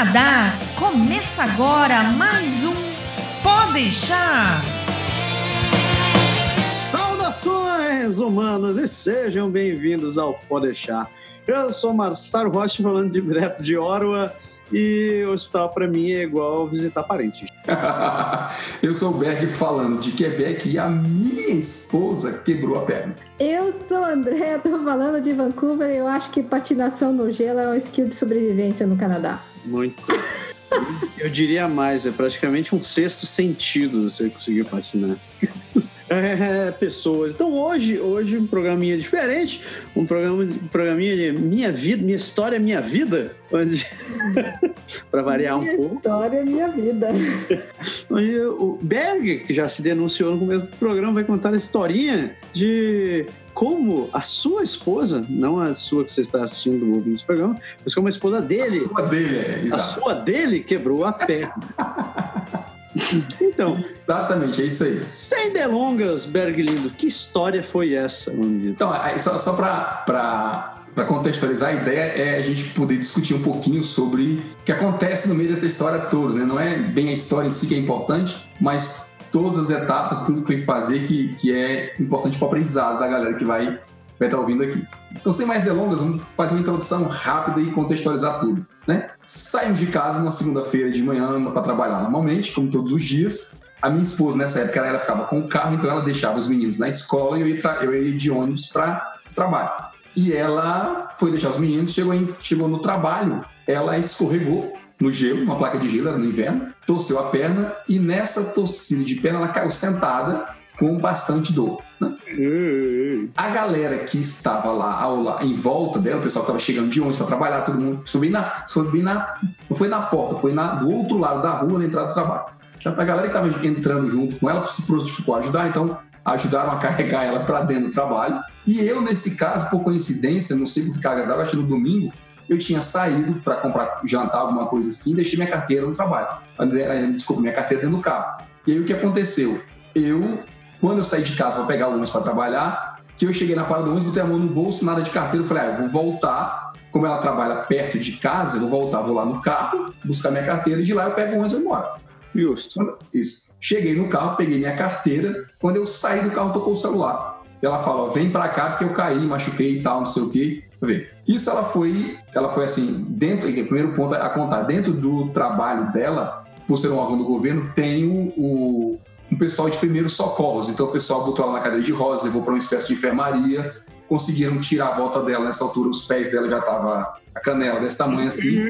Canadá, começa agora mais um Pode deixar. Saudações humanos e sejam bem-vindos ao Pode deixar. Eu sou Marcelo Rocha falando direto de Orwa e o hospital para mim é igual visitar parentes. eu sou o Berg falando de Quebec e a minha esposa quebrou a perna. Eu sou o André, tô falando de Vancouver e eu acho que patinação no gelo é um skill de sobrevivência no Canadá. Muito. eu diria mais, é praticamente um sexto sentido você conseguir patinar. É, pessoas. Então hoje, hoje um programinha diferente, um programa, um programinha de minha vida, minha história, minha vida, onde para variar minha um pouco. História, minha vida. Onde o Berg, que já se denunciou no começo do programa, vai contar a historinha de como a sua esposa, não a sua que você está assistindo ouvindo esse programa, mas como a esposa dele. A sua dele, é, exato. A sua dele quebrou a perna. Então, exatamente, é isso aí. Sem delongas, Berg Lindo, que história foi essa? Então, só, só para para contextualizar, a ideia é a gente poder discutir um pouquinho sobre o que acontece no meio dessa história toda, né? Não é bem a história em si que é importante, mas todas as etapas, tudo que foi fazer que, que é importante para o aprendizado da galera que vai, vai estar ouvindo aqui. Então, sem mais delongas, vamos fazer uma introdução rápida e contextualizar tudo. Né? Saímos de casa na segunda-feira de manhã para trabalhar normalmente, como todos os dias. A minha esposa, nessa época, ela ficava com o carro, então ela deixava os meninos na escola e eu ia, eu ia de ônibus para trabalho. E ela foi deixar os meninos, chegou, em, chegou no trabalho, ela escorregou no gelo, uma placa de gelo, era no inverno, torceu a perna e nessa torcida de perna ela caiu sentada com bastante dor. A galera que estava lá, ao, em volta dela, o pessoal que estava chegando de ônibus para trabalhar, todo mundo foi na, bem na, não foi na porta, foi na, do outro lado da rua, na entrada do trabalho. A galera que estava entrando junto com ela se prontificou a ajudar, então ajudaram a carregar ela para dentro do trabalho. E eu, nesse caso, por coincidência, não sei por que cargas acho que no domingo, eu tinha saído para comprar jantar, alguma coisa assim, deixei minha carteira no trabalho. Desculpa, minha carteira dentro do carro. E aí o que aconteceu? Eu quando eu saí de casa para pegar o ônibus para trabalhar, que eu cheguei na parada do ônibus, botei a mão no bolso, nada de carteira, eu falei, ah, eu vou voltar. Como ela trabalha perto de casa, eu vou voltar, vou lá no carro, buscar minha carteira e de lá eu pego o ônibus e vou embora. Justo. Isso. Cheguei no carro, peguei minha carteira. Quando eu saí do carro, tocou o celular. Ela falou: vem pra cá porque eu caí, machuquei e tal, não sei o quê. Ver. Isso ela foi, ela foi assim, dentro, o primeiro ponto a contar, dentro do trabalho dela, por ser um órgão do governo, tem o, o um pessoal de primeiros socorros. Então o pessoal botou ela na cadeira de rodas, levou para uma espécie de enfermaria, conseguiram tirar a volta dela. Nessa altura, os pés dela já estavam a canela desse tamanho assim,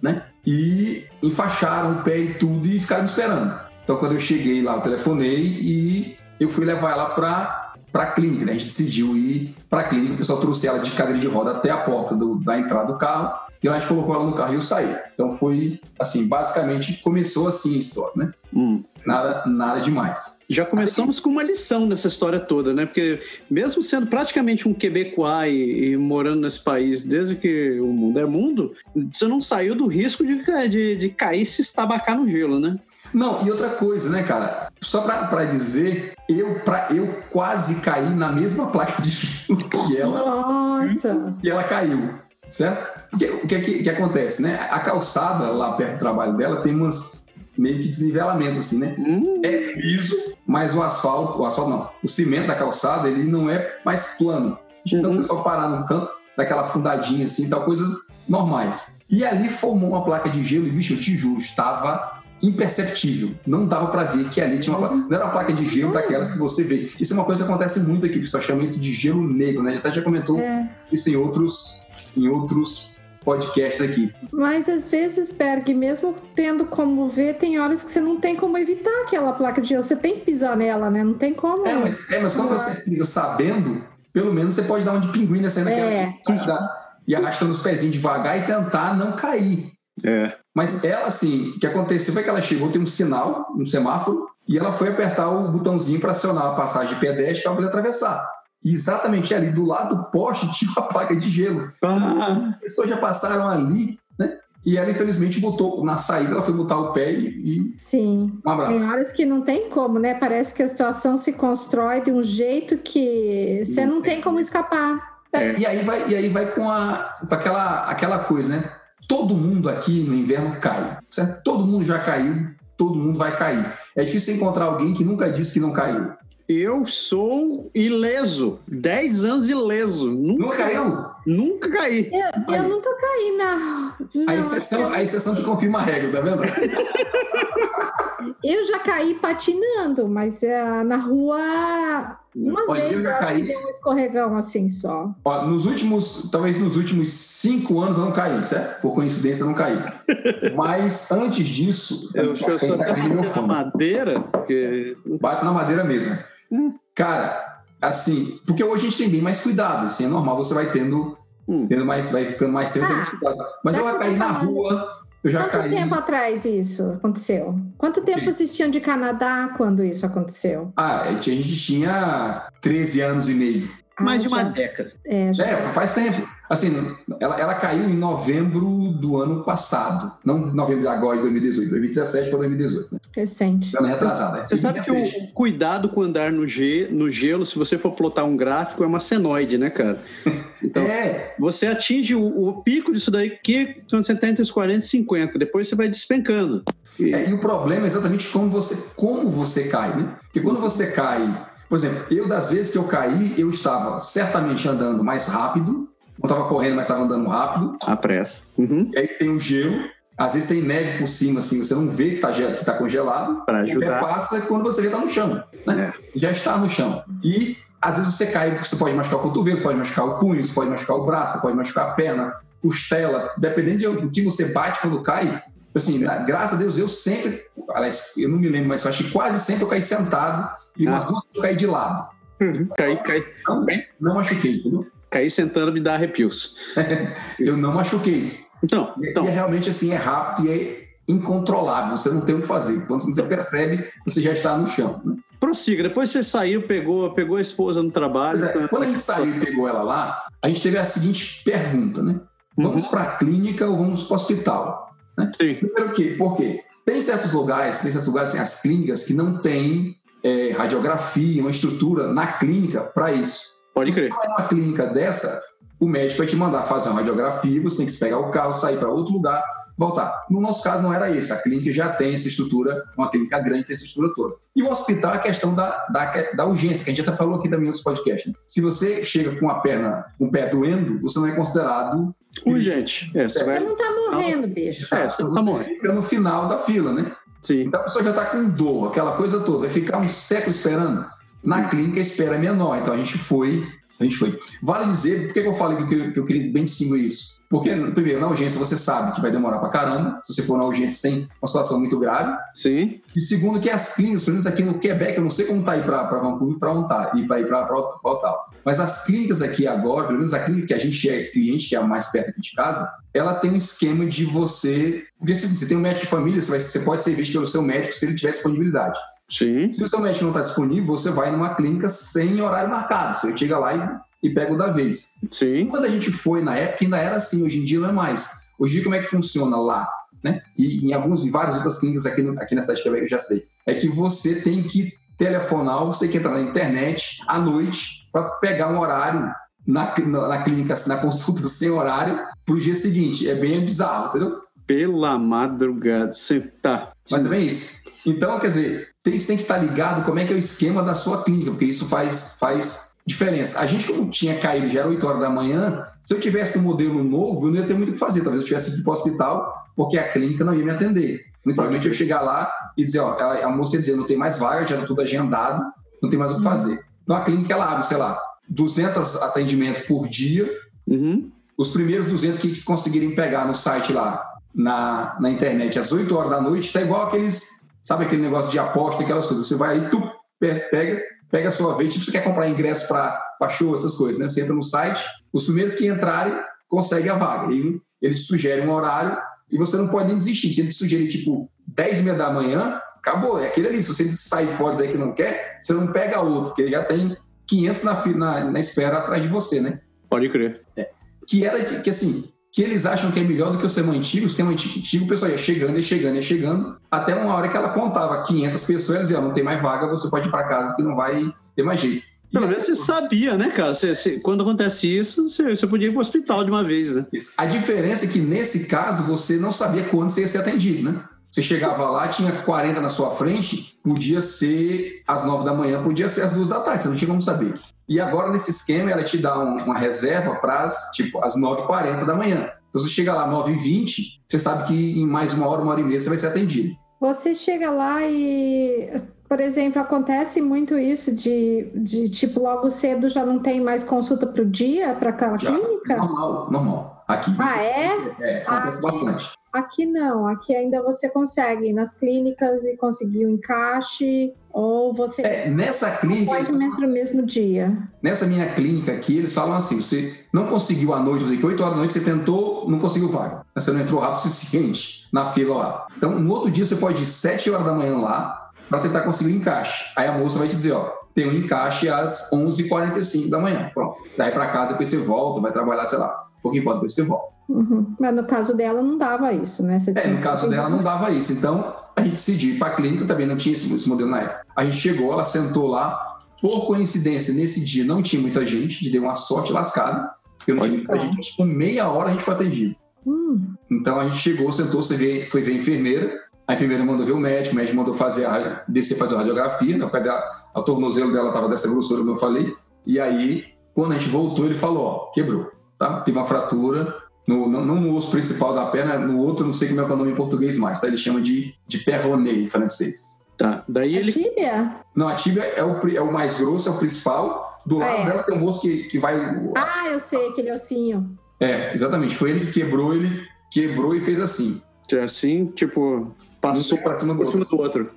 né? E enfaixaram o pé e tudo e ficaram me esperando. Então quando eu cheguei lá, eu telefonei e eu fui levar ela para para a clínica, né? A gente decidiu ir para a clínica, o pessoal trouxe ela de cadeira de roda até a porta do, da entrada do carro e a gente colocou ela no carro e eu saí. Então foi assim, basicamente começou assim a história, né? Hum. Nada, nada demais. Já começamos com uma lição nessa história toda, né? Porque mesmo sendo praticamente um quebecois e, e, morando nesse país desde que o mundo é mundo, você não saiu do risco de, de, de cair e se estabacar no gelo, né? Não, e outra coisa, né, cara? Só pra, pra dizer, eu, pra, eu quase caí na mesma placa de gelo que ela. Nossa! E ela caiu certo? Porque o que, que, que, acontece, né? A calçada lá perto do trabalho dela tem umas meio que desnivelamento, assim, né? Hum. É piso, mas o asfalto, o asfalto não, o cimento da calçada, ele não é mais plano. Então uhum. o pessoal parar no canto, daquela fundadinha assim, tal, coisas normais. E ali formou uma placa de gelo e, bicho, eu te juro, estava imperceptível. Não dava para ver que ali tinha uma placa. Não era uma placa de gelo daquelas que você vê. Isso é uma coisa que acontece muito aqui, o pessoal chama isso de gelo negro, né? A gente até já comentou é. isso em outros em outros podcasts aqui. Mas às vezes, Berg, mesmo tendo como ver, tem horas que você não tem como evitar aquela placa de gelo. Você tem que pisar nela, né? Não tem como. É, mas, é, mas quando você pisa sabendo, pelo menos você pode dar um de pinguim nessa é. e arrastando os pezinhos devagar e tentar não cair. É. Mas ela, assim, o que aconteceu foi que ela chegou, tem um sinal, um semáforo, e ela foi apertar o botãozinho para acionar a passagem de pedestre para poder atravessar. E exatamente ali do lado do poste tinha uma placa de gelo. Ah. As pessoas já passaram ali, né? E ela, infelizmente, botou na saída, ela foi botar o pé e. Sim. Um abraço. Tem horas que não tem como, né? Parece que a situação se constrói de um jeito que você não, não tem como escapar. É, e aí vai, e aí vai com, a, com aquela, aquela coisa, né? Todo mundo aqui no inverno cai, certo? Todo mundo já caiu, todo mundo vai cair. É difícil encontrar alguém que nunca disse que não caiu. Eu sou ileso. 10 anos ileso. Nunca, Nunca caiu? Nunca caí. Eu, eu nunca caí na. A Não, exceção, a exceção que confirma a regra, tá vendo? Eu já caí patinando, mas é, na rua uma Olha, eu vez já eu acho caí. que deu um escorregão assim só. Ó, nos últimos, talvez nos últimos cinco anos eu não caí, certo? Por coincidência eu não caí. Mas antes disso, Eu acho que eu só ainda caí no meu na madeira, porque. Bato na madeira mesmo. Hum. Cara, assim, porque hoje a gente tem bem mais cuidado, assim, é normal, você vai tendo, Hum. tendo mais, vai ficando mais tempo, tendo Ah, mais cuidado. Mas eu caí na rua, eu já Quanto caí. tempo atrás isso aconteceu? Quanto tempo Sim. vocês tinham de Canadá quando isso aconteceu? Ah, a gente tinha 13 anos e meio. Mais Ah, de uma já- década. É, já- É, faz tempo. Assim, ela, ela caiu em novembro do ano passado. Não novembro de agora, de 2018. 2017 para 2018. Né? recente. Ano retrasado. é. Você sabe que o cuidado com andar no, ge- no gelo, se você for plotar um gráfico, é uma senoide, né, cara? Então, É, você atinge o, o pico disso daí que quando você está entre os 40 e 50. Depois você vai despencando. E- É, e o problema é exatamente como você, como você cai, né? Porque quando você cai, por exemplo, eu das vezes que eu caí, eu estava certamente andando mais rápido, não estava correndo, mas estava andando rápido. A pressa. Uhum. E aí tem o gelo, às vezes tem neve por cima, assim, você não vê que está que tá congelado. Para O pé ajudar. passa quando você vê tá no chão, né? Já está no chão. E às vezes você cai, você pode machucar o cotovelo, você pode machucar o punho, você pode machucar o braço, você pode machucar a perna, costela, dependendo de- do que você bate quando cai. Assim, graças a Deus, eu sempre, aliás, eu não me lembro, mas eu acho que quase sempre eu caí sentado e Ah. umas duas eu caí de lado. Cair, cair, Não, não machuquei, entendeu? Cair sentando me dá arrepios. Eu não machuquei. Então, E, então e é realmente assim, é rápido e é incontrolável, você não tem o que fazer. Quando você percebe, você já está no chão. Né? prossiga. Depois você saiu, pegou, pegou a esposa no trabalho. É, tá- quando a gente saiu e pegou ela lá, a gente teve a seguinte pergunta, né? Vamos para a clínica ou vamos para o hospital? Sim. Primeiro o quê? Por quê? Tem certos lugares, tem certos lugares, tem as clínicas que não têm é, radiografia, uma estrutura na clínica para isso. Pode Se crer. você vai numa clínica dessa, o médico vai te mandar fazer uma radiografia, você tem que pegar o carro, sair para outro lugar, voltar. No nosso caso não era isso, a clínica já tem essa estrutura, uma clínica grande tem essa estrutura toda. E o hospital é a questão da, da, da urgência, que a gente já falou aqui também em outros podcasts. né? Se você chega com a perna, com o pé doendo, você não é considerado Urgente. É, você vai. não tá morrendo, bicho. É, você tá você morrendo. fica no final da fila, né? Sim. Então a pessoa já está com dor, aquela coisa toda, vai ficar um século esperando. Na clínica a espera é menor, então a gente foi, a gente foi. Vale dizer, por que eu falei que eu, que eu queria bem distinguir isso? Porque, primeiro, na urgência você sabe que vai demorar pra caramba, se você for na urgência sem uma situação muito grave. Sim. E segundo, que as clínicas, pelo menos aqui no Quebec, eu não sei como tá aí para Vancouver para onde tá, e para ir para Ottawa. Mas as clínicas aqui agora, pelo menos a clínica que a gente é cliente, que é a mais perto aqui de casa, ela tem um esquema de você. Porque assim, você tem um médico de família, você, vai- você pode ser visto pelo seu médico se ele tiver disponibilidade. Sim. Se o seu médico não está disponível, você vai numa clínica sem horário marcado. Você chega lá e, e pega o da vez. Sim. Quando a gente foi na época, ainda era assim, hoje em dia não é mais. Hoje em dia, como é que funciona lá? Né? E em alguns, em várias outras clínicas aqui, no- aqui na cidade de Quebec, eu já sei. É que você tem que telefonar, você tem que entrar na internet à noite para pegar um horário na, na, na clínica, na consulta sem horário, para o dia seguinte. É bem bizarro, entendeu? Pela madrugada. Sim. Tá. Mas é bem isso. Então, quer dizer, tem, você tem que estar ligado como é que é o esquema da sua clínica, porque isso faz, faz diferença. A gente, como tinha caído, já era 8 horas da manhã, se eu tivesse um modelo novo, eu não ia ter muito o que fazer. Talvez eu tivesse que ir para o hospital, porque a clínica não ia me atender. Muito provavelmente eu ia chegar lá e dizer, ó, a, a moça ia dizer, não tem mais vaga, já era tudo agendado, não tem mais o que fazer. Então a clínica, ela abre, sei lá, 200 atendimentos por dia, Uhum. os primeiros 200 que conseguirem pegar no site lá, na, na internet, às 8 horas da noite, isso é igual aqueles, sabe aquele negócio de aposta, aquelas coisas. Você vai aí, tu pega, pega a sua vez, tipo, você quer comprar ingresso para show, essas coisas, né? Você entra no site, os primeiros que entrarem conseguem a vaga. E eles sugerem um horário e você não pode nem desistir. Se eles sugerirem, tipo, 10 e meia da manhã, acabou, é aquele ali. Se você sair fora e dizer que não quer, você não pega outro, porque já tem 500 na, na, na espera atrás de você, né? Pode crer. que era que, assim, que eles acham que é melhor do que o sistema antigo. O sistema antigo, o pessoal ia chegando, ia chegando, ia chegando, até uma hora que ela contava 500 pessoas e ela não tem mais vaga, você pode ir para casa que não vai ter mais jeito. Pelo menos você sabia, né, cara? Você, você, quando acontece isso, você, você podia ir para o hospital de uma vez, né? A diferença é que nesse caso você não sabia quando você ia ser atendido, né? Você chegava lá, tinha 40 na sua frente, podia ser às 9 da manhã, podia ser às 2 da tarde, você não tinha como saber. E agora, nesse esquema, ela te dá um, uma reserva para tipo, às 9h40 da manhã. Então, você chega lá às 9h20, você sabe que em mais uma hora, uma hora e meia, você vai ser atendido. Você chega lá e por exemplo, acontece muito isso de, de tipo, logo cedo já não tem mais consulta para o dia para aquela já, clínica? Normal, normal. Aqui. Ah, é? É, acontece aqui, bastante. Aqui não, aqui ainda você consegue ir nas clínicas e conseguir o um encaixe, ou você. É, nessa clínica. Menos no mesmo dia. Nessa minha clínica aqui, eles falam assim: você não conseguiu à noite, que 8 horas da noite você tentou, não conseguiu vaga. Você não entrou rápido o suficiente na fila lá. Então, no outro dia você pode ir 7 horas da manhã lá, para tentar conseguir o um encaixe. Aí a moça vai te dizer, ó, tem um encaixe às 11h45 da manhã. Pronto. Daí para casa, depois você volta, vai trabalhar, sei lá, um pouquinho pode depois você volta. Uhum. Mas no caso dela não dava isso, né? É, no caso dela não dava isso. Então a gente decidiu ir para a clínica, também não tinha esse, modelo na época. A gente chegou, ela sentou lá. Por coincidência, nesse dia não tinha muita gente, deu uma sorte lascada, porque não tinha muita gente. Com meia hora a gente foi atendido. Hum. Então a gente chegou, sentou, você vê, foi ver a enfermeira, a enfermeira mandou ver o médico, o médico mandou fazer a, descer fazer a radiografia, né? dela, a tornozelo dela estava dessa grossura, como eu falei. E aí, quando a gente voltou, ele falou: ó, quebrou, tá? Teve uma fratura, no, não, não, no osso principal da perna, no outro, não sei como é, é o nome em português mais, tá? Ele chama de, de perroné em francês. Tá, daí ele. A tíbia? Não, a tíbia é o, é o mais grosso, é o principal. Do lado ah, é. dela tem um osso que, que vai. Ah, eu sei, aquele ossinho. É, exatamente. Foi ele que quebrou, ele quebrou e fez assim. Assim, tipo, passou para cima, por cima do outro.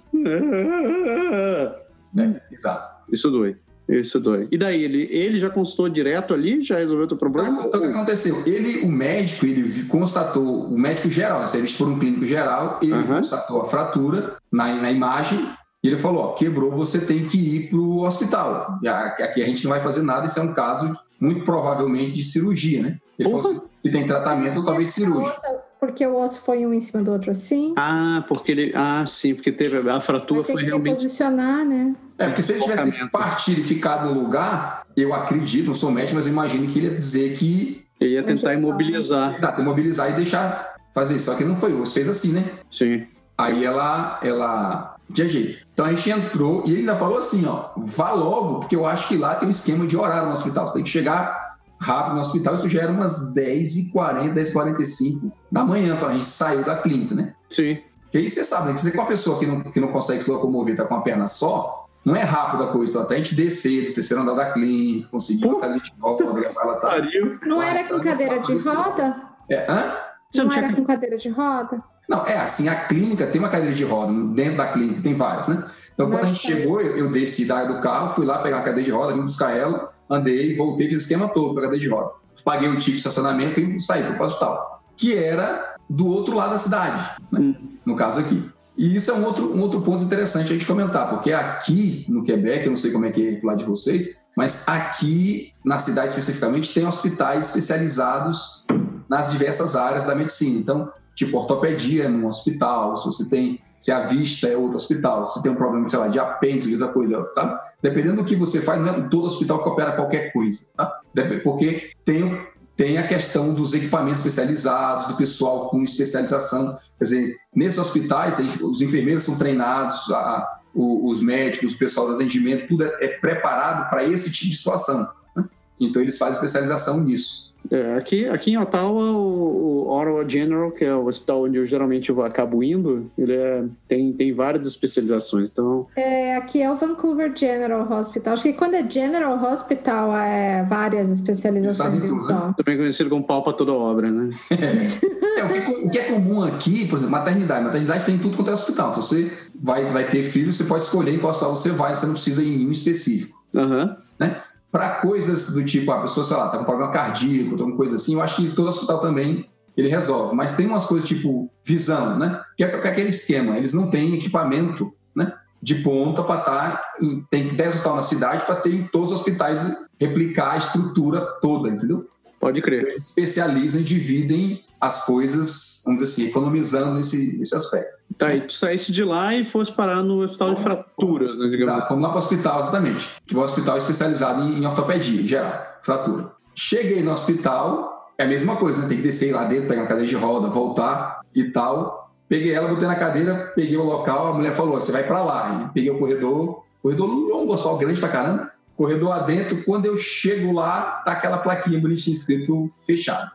É, exato. Isso dói. Isso dói. E daí, ele, ele já consultou direto ali? Já resolveu o teu problema? Então, o que aconteceu? Ele, o médico, ele constatou, o médico geral, né, visto por um clínico geral, ele constatou a fratura na, na imagem e ele falou: ó, quebrou, você tem que ir para o hospital. Aqui a gente não vai fazer nada, isso é um caso muito provavelmente de cirurgia, né? Ele falou assim, se tem tratamento, talvez cirúrgico. Porque o osso foi um em cima do outro assim? Ah, porque ele. Ah, sim, porque teve. A fratura foi realmente. posicionar, né? É, porque se ele tivesse partido e ficado no lugar, eu acredito, não sou médico, mas eu imagino que ele ia dizer que. Ele ia tentar imobilizar. Exato, imobilizar e deixar fazer isso. Só que não foi, osso fez assim, né? Sim. Aí ela. ela tinha jeito. Então a gente entrou e ele ainda falou assim: ó, vá logo, porque eu acho que lá tem um esquema de horário no hospital. Você tem que chegar rápido no hospital, isso já era umas 10h40, 10h45 da manhã, quando a gente saiu da clínica, né? Sim. E aí você sabe, né? Que você com uma pessoa que não, que não consegue se locomover, tá com uma perna só, não é rápido a coisa, até a gente descer do terceiro andar da clínica, conseguir uma cadeira de roda, ela tá. Não era com cadeira de roda? É, hã? Não, não era com cadeira de roda? Não, é assim, a clínica tem uma cadeira de roda, dentro da clínica tem várias, né? Então, quando a gente chegou, eu, eu desci da do carro, fui lá pegar a cadeira de roda, vim buscar ela, andei, voltei, fiz o esquema todo para cadeia de roda. Paguei o ticket de estacionamento e saí, fui para o hospital. Que era do outro lado da cidade, né? hum. no caso aqui. E isso é um outro, um outro ponto interessante a gente comentar, porque aqui no Quebec, eu não sei como é que é lá de vocês, mas aqui na cidade especificamente tem hospitais especializados nas diversas áreas da medicina. Então, tipo ortopedia num hospital, se você tem se a vista é outro hospital, se tem um problema, sei lá, de apêndice, outra coisa, tá? Dependendo do que você faz, não é todo hospital que opera qualquer coisa, tá? Porque tem, tem a questão dos equipamentos especializados, do pessoal com especialização. Quer dizer, nesses hospitais, os enfermeiros são treinados, a, os médicos, o pessoal do atendimento, tudo é, é preparado para esse tipo de situação. Né? Então, eles fazem especialização nisso. É, aqui, aqui em Ottawa, o, o Ottawa General, que é o hospital onde eu geralmente eu acabo indo, ele é, tem, tem várias especializações. Então... É, aqui é o Vancouver General Hospital. Acho que quando é General Hospital, é várias especializações em só. Também conhecido como pau para toda obra, né? é, o, que é, o que é comum aqui, por exemplo, maternidade. Maternidade tem tudo quanto é hospital. Se você vai, vai ter filho, você pode escolher em qual hospital você vai, você não precisa ir em um específico. Uhum. Né? Para coisas do tipo, a pessoa, sei lá, tá com problema cardíaco, alguma coisa assim, eu acho que todo hospital também ele resolve. Mas tem umas coisas tipo visão, né? Que é, que é aquele esquema, eles não têm equipamento, né? De ponta para estar. Tá, tem 10 hospitais na cidade para ter em todos os hospitais replicar a estrutura toda, entendeu? Pode crer. Eles especializam e dividem as coisas, vamos dizer assim, economizando nesse, nesse aspecto. Tá, e tu saísse de lá e fosse parar no hospital de fraturas, né, digamos Exato, fomos lá para o hospital, exatamente. Que é um hospital especializado em, em ortopedia, em geral, fratura. Cheguei no hospital, é a mesma coisa, né? Tem que descer lá dentro, pegar uma cadeira de roda, voltar e tal. Peguei ela, botei na cadeira, peguei o local, a mulher falou: você vai para lá. E peguei o corredor, corredor longo, hospital grande pra caramba. Corredor adentro, quando eu chego lá, tá aquela plaquinha bonitinha escrito fechado.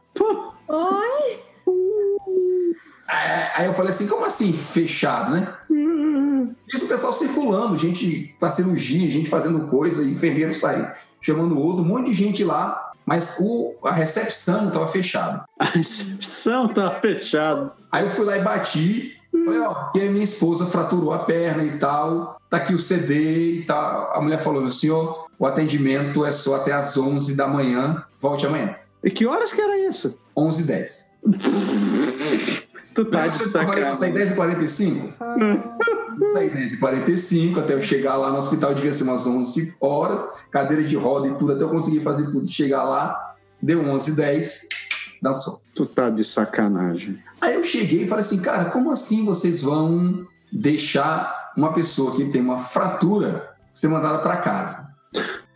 Oi? É, Aí eu falei assim, como assim fechado, né? Isso o pessoal circulando, gente pra cirurgia, gente fazendo coisa, enfermeiro sai chamando o outro, um monte de gente lá, mas o, a recepção estava fechada. A recepção tava fechada. Aí eu fui lá e bati, falei, ó, e a minha esposa fraturou a perna e tal, tá aqui o CD e tal. A mulher falou, meu senhor, o atendimento é só até às 11 da manhã, volte amanhã. E que horas que era isso? 11 h 10 Tu tá de eu saí sacanagem. 10 h 45 Ah, Eu saí 10 h 45 até eu chegar lá no hospital, devia ser umas 11 horas, cadeira de roda e tudo, até eu conseguir fazer tudo. Chegar lá, deu 11 h 10 dançou. Tu tá de sacanagem. Aí eu cheguei e falei assim, cara, como assim vocês vão deixar uma pessoa que tem uma fratura ser mandada para casa?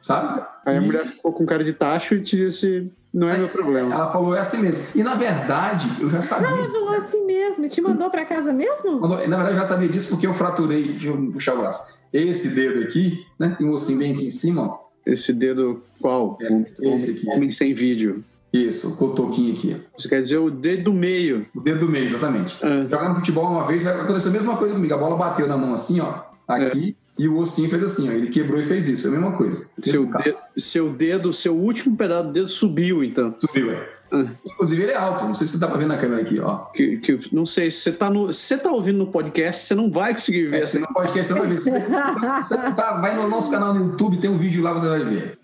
Sabe? Aí a E mulher ficou com cara de tacho e te disse: não é meu problema. Ela falou, é assim mesmo. E na verdade, eu já sabia. ela falou assim mesmo. E te mandou pra casa mesmo? Na verdade, eu já sabia disso porque eu fraturei, deixa eu puxar o braço. Esse dedo aqui, né? Tem um ossinho bem aqui em cima, ó. Esse dedo qual? É, Homem- esse aqui. Homem sem vídeo. Isso, o cotoquinho aqui. Isso quer dizer o dedo do meio. O dedo do meio, exatamente. Ah, Jogando futebol uma vez, aconteceu a mesma coisa comigo. A bola bateu na mão assim, ó, aqui, e o ossinho fez assim, ó. Ele quebrou e fez isso. É a mesma coisa. seu, caso. dedo, seu dedo, seu último pedaço do dedo subiu, então. Subiu, é. Ah. Inclusive, ele é alto. Não sei se você dá pra ver na câmera aqui, ó. Que, que- não sei, se você tá, no, você tá ouvindo no podcast, você não vai conseguir ver É, essa você não pode esquecer, você vai ver. Você, você tá- vai no nosso canal no YouTube, tem um vídeo lá, você vai ver.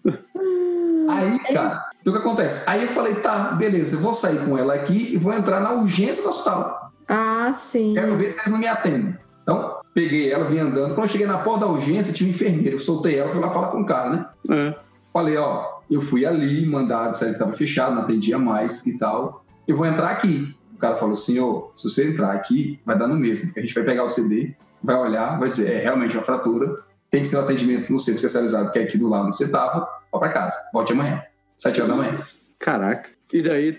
Aí, cara, então o que acontece? Aí eu falei, tá, beleza, eu vou sair com ela aqui e vou entrar na urgência do hospital. Ah, sim. Quero ver se eles não me atendem. Então, peguei ela, vim andando. Quando eu cheguei na porta da urgência, tinha um enfermeiro. Eu soltei ela, fui lá falar com o cara, né? É. Falei, ó, eu fui ali, mandado, disseram que estava fechado, não atendia mais e tal. Eu vou entrar aqui. O cara falou, senhor, se você entrar aqui, vai dar no mesmo. porque A gente vai pegar o CD, vai olhar, vai dizer, é realmente uma fratura, tem que ser um atendimento no centro especializado, que é aqui do lado onde você estava, vá para casa. Volte amanhã, sete horas da manhã. Caraca. E daí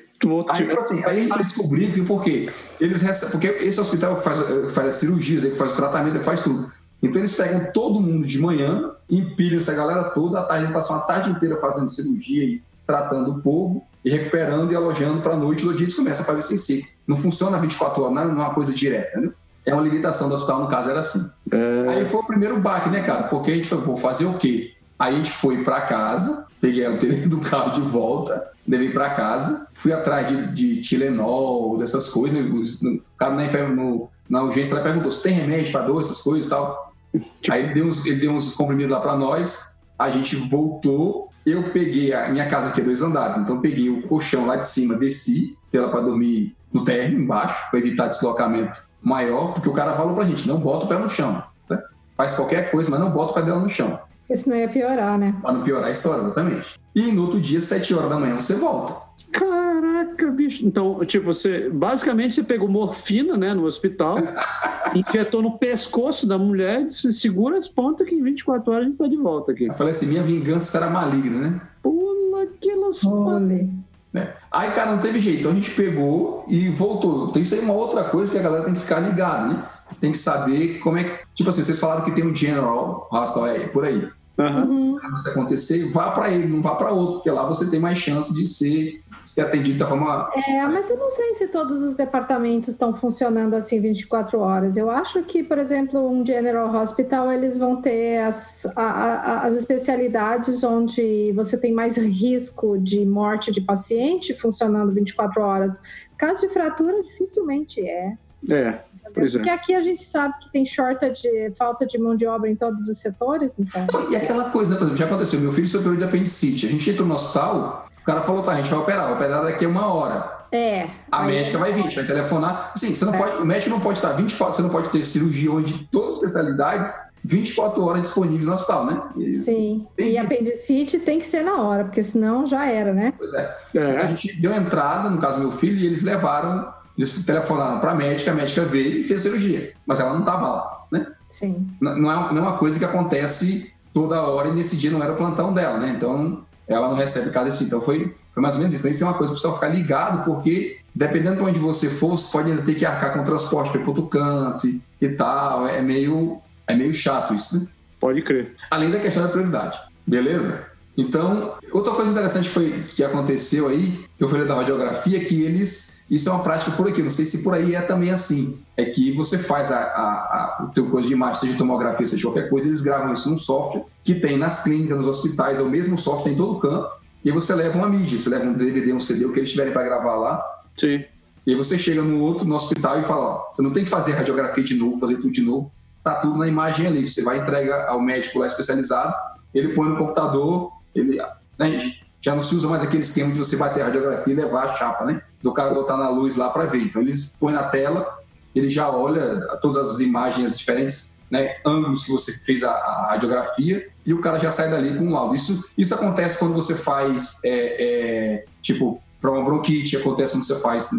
Aí, assim, aí a gente vai descobrir que por quê? Eles recebem, porque esse hospital que faz, que faz as cirurgias, que faz o tratamento, que faz tudo. Então eles pegam todo mundo de manhã, empilham essa galera toda, à tarde passam a tarde inteira fazendo cirurgia e tratando o povo, e recuperando e alojando para a noite, no dia eles começam a fazer esse ciclo. Não funciona 24 horas, não é uma coisa direta, né? É uma limitação do hospital, no caso era assim. É, Aí foi o primeiro baque, né, cara? Porque a gente falou, pô, fazer o quê? Aí a gente foi pra casa, peguei o dentro do carro de volta, levei pra casa, fui atrás de, de Tilenol, dessas coisas. Né? O cara na, no- na urgência ela perguntou se tem remédio pra dor, essas coisas e tal. Aí ele deu, uns, ele deu uns comprimidos lá pra nós, a gente voltou. Eu peguei a minha casa aqui é dois andares, então eu peguei o colchão lá de cima, desci, botei ela pra dormir no térreo, embaixo, pra evitar deslocamento maior, porque o cara falou pra gente, não bota o pé no chão. né? Faz qualquer coisa, mas não bota o pé dela no chão. Porque senão ia piorar, né? Pra não piorar a história, exatamente. E no outro dia, sete horas da manhã, você volta. Caraca, bicho. Então, tipo, você basicamente você pegou morfina, né, no hospital, injetou no pescoço da mulher e disse: segura as pontas que em 24 horas a gente tá de volta aqui. Eu falei assim, minha vingança será maligna, né? Pula aquelas. Olha. Né? Aí, cara, não teve jeito. Então a gente pegou e voltou. Então, isso aí é uma outra coisa que a galera tem que ficar ligada, né? Tem que saber como é que. Tipo assim, vocês falaram que tem um General Hospital aí, por aí. Uhum. Isso acontecer, vá para ele, não vá para outro, porque lá você tem mais chance de ser, ser atendido da forma. É, mas eu não sei se todos os departamentos estão funcionando assim 24 horas. Eu acho que, por exemplo, um General Hospital, eles vão ter as, a- a- as especialidades onde você tem mais risco de morte de paciente funcionando 24 horas. Caso de fratura, dificilmente é. É, é. Porque aqui a gente sabe que tem shortage, falta de mão de obra em todos os setores, então. E aquela coisa, né? Por exemplo, já aconteceu. Meu filho sofreu de apendicite. A gente entrou no hospital, O cara falou, tá, a gente vai operar, vai operar daqui a uma hora. É. A médica vai vir, a gente vai telefonar. Assim, você não É. pode, o médico não pode estar 24, você não pode ter cirurgiões de todas as especialidades 24 horas disponíveis no hospital, né? E- Sim. Tem E apendicite tem que ser na hora, porque senão já era, né? Pois é. A É. gente deu entrada, no caso do meu filho, e eles levaram, eles telefonaram para a médica, a médica veio e fez a cirurgia. Mas ela não estava lá, né? Sim. N- Não é, não é uma coisa que acontece toda hora e nesse dia não era o plantão dela, né? Então ela não recebe cada dia. Então foi, foi mais ou menos isso. Então isso é uma coisa para o pessoal ficar ligado, porque dependendo de onde você for, você pode ainda ter que arcar com transporte para ir para outro canto e, e tal. É meio, é meio chato isso, né? Pode crer. além da questão da prioridade. Beleza? Então, outra coisa interessante foi que aconteceu aí, que eu falei da radiografia, que eles. Isso é uma prática por aqui, não sei se por aí é também assim. É que você faz a, a, a, o teu coisa de imagem, seja tomografia, seja qualquer coisa, eles gravam isso num software que tem nas clínicas, nos hospitais, é o mesmo software em todo canto. E você leva uma mídia, você leva um DVD, um CD, o que eles tiverem para gravar lá. Sim. E aí você chega no outro, no hospital e fala, ó, você não tem que fazer radiografia de novo, fazer tudo de novo, tá tudo na imagem ali. Você vai entrega ao médico lá especializado, ele põe no computador, ele né, já não se usa mais aquele esquema de você bater a radiografia e levar a chapa, né? Do cara botar na luz lá para ver. Então eles põem na tela, ele já olha todas as imagens, as diferentes né, ângulos que você fez a, a radiografia e o cara já sai dali com um laudo. Isso, isso acontece quando você faz, é, é, tipo, para uma bronquite, acontece quando você faz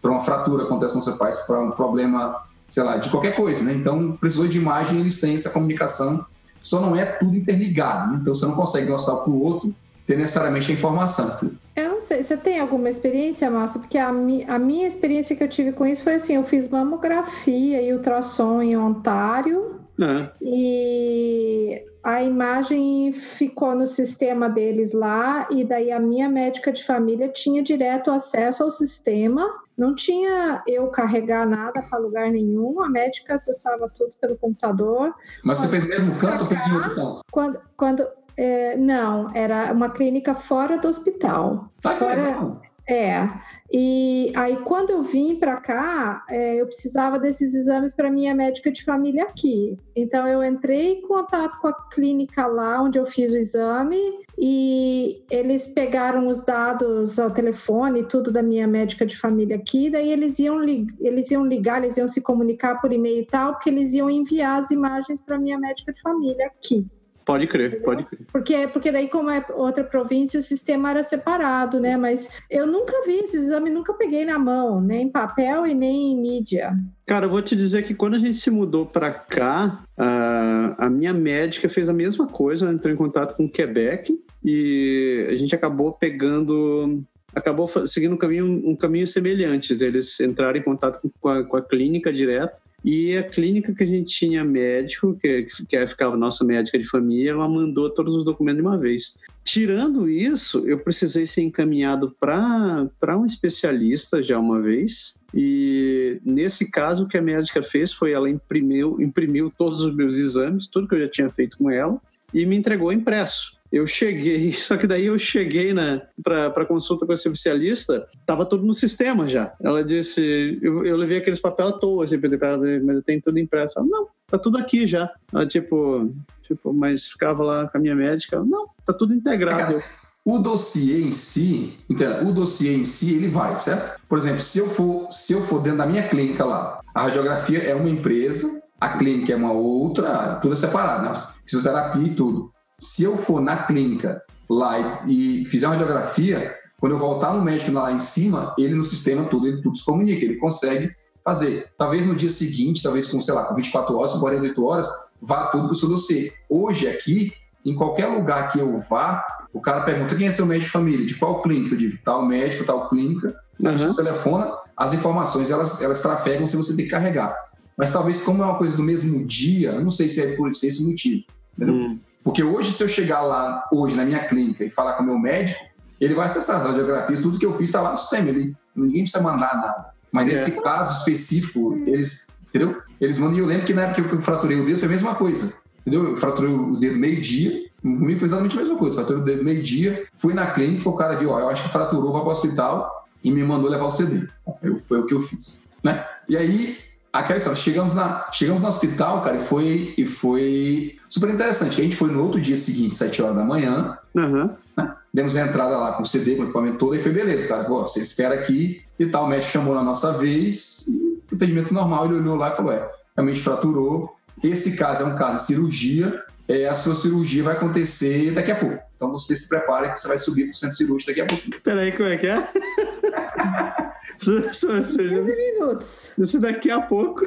para uma fratura, acontece quando você faz para um problema, sei lá, de qualquer coisa, né? Então, precisou de imagem, eles têm essa comunicação, só não é tudo interligado, né? Então você não consegue de um hospital para o outro ter necessariamente a informação. Eu não sei, você tem alguma experiência, Márcia? Porque a, mi, a minha experiência que eu tive com isso foi assim: eu fiz mamografia e ultrassom em Ontário, É. e a imagem ficou no sistema deles lá, e daí a minha médica de família tinha direto acesso ao sistema. Não tinha eu carregar nada para lugar nenhum, a médica acessava tudo pelo computador. Mas você fez no mesmo canto ou fez em outro canto? Quando, quando é, não, era uma clínica fora do hospital. Ah, Fora- legal. É, e aí quando eu vim para cá, é, eu precisava desses exames para minha médica de família aqui. Então eu entrei em contato com a clínica lá onde eu fiz o exame e eles pegaram os dados ao telefone, tudo da minha médica de família aqui, daí eles iam, eles iam ligar, eles iam se comunicar por e-mail e tal, porque eles iam enviar as imagens para minha médica de família aqui. Pode crer, pode crer. Porque, porque daí, como é outra província, o sistema era separado, né? Mas eu nunca vi esse exame, nunca peguei na mão, nem em papel e nem em mídia. Cara, eu vou te dizer que quando a gente se mudou pra cá, a, a minha médica fez a mesma coisa, entrou em contato com o Quebec e a gente acabou pegando, acabou seguindo um caminho, um caminho semelhante. Eles entraram em contato com a, com a clínica direto e a clínica que a gente tinha médico, que, que ficava nossa médica de família, ela mandou todos os documentos de uma vez. Tirando isso, eu precisei ser encaminhado para um especialista já uma vez. E nesse caso, o que a médica fez foi ela imprimiu, imprimiu todos os meus exames, tudo que eu já tinha feito com ela, e me entregou impresso. Eu cheguei, só que daí eu cheguei para consulta com esse especialista, tava tudo no sistema já. Ela disse, eu, eu levei aqueles papel à toa, assim, ela, mas eu tenho tudo impresso. Ela, não, tá tudo aqui já. Ela, tipo, tipo, mas ficava lá com a minha médica, ela, não, tá tudo integrado. O dossiê em si, entenda, o dossiê em si, ele vai, certo? Por exemplo, se eu for, se eu for dentro da minha clínica lá, a radiografia é uma empresa, a clínica é uma outra, tudo é separado, né? Fisioterapia e tudo. Se eu for na clínica lá e, fizer uma radiografia, quando eu voltar no médico lá em cima, ele no sistema tudo, ele tudo se comunica, ele consegue fazer. Talvez no dia seguinte, talvez com, sei lá, com 24 horas, com 48 horas, vá tudo para o seu dossiê. Hoje aqui, em qualquer lugar que eu vá, o cara pergunta quem é seu médico de família, de qual clínica? Eu digo, tal médico, tal clínica. A pessoa Uhum. telefona, as informações elas, elas trafegam se você tem que carregar. Mas talvez, como é uma coisa do mesmo dia, não sei se é por é esse motivo. Entendeu? Hum, Porque hoje, se eu chegar lá, hoje, na minha clínica, e falar com o meu médico, ele vai acessar as radiografias, tudo que eu fiz está lá no sistema. Ele, ninguém precisa mandar nada. Mas nesse caso específico, eles, entendeu? Eles mandam. E eu lembro que na época que eu fraturei o dedo foi a mesma coisa. Entendeu? Eu fraturei o dedo meio-dia, comigo foi exatamente a mesma coisa. Fraturei o dedo meio-dia, fui na clínica, o cara viu, ó, eu acho que fraturou, vai para o hospital e me mandou levar o CD. Eu, foi o que eu fiz. Né? E aí, aquela história, chegamos, na, chegamos no hospital, cara, e foi, e foi super interessante. A gente foi no outro dia seguinte, 7 horas da manhã, Aham. né? Demos a entrada lá com o CD, com o equipamento todo, e foi beleza, cara. Pô, você espera aqui e tal. O médico chamou na nossa vez, e o atendimento normal, ele olhou lá e falou: é, realmente fraturou. Esse caso é um caso de cirurgia, é, a sua cirurgia vai acontecer daqui a pouco. Então você se prepara que você vai subir para o centro cirúrgico daqui a pouquinho. Peraí, como é que é? Isso- isso- isso- 15 minutos. Isso daqui a pouco.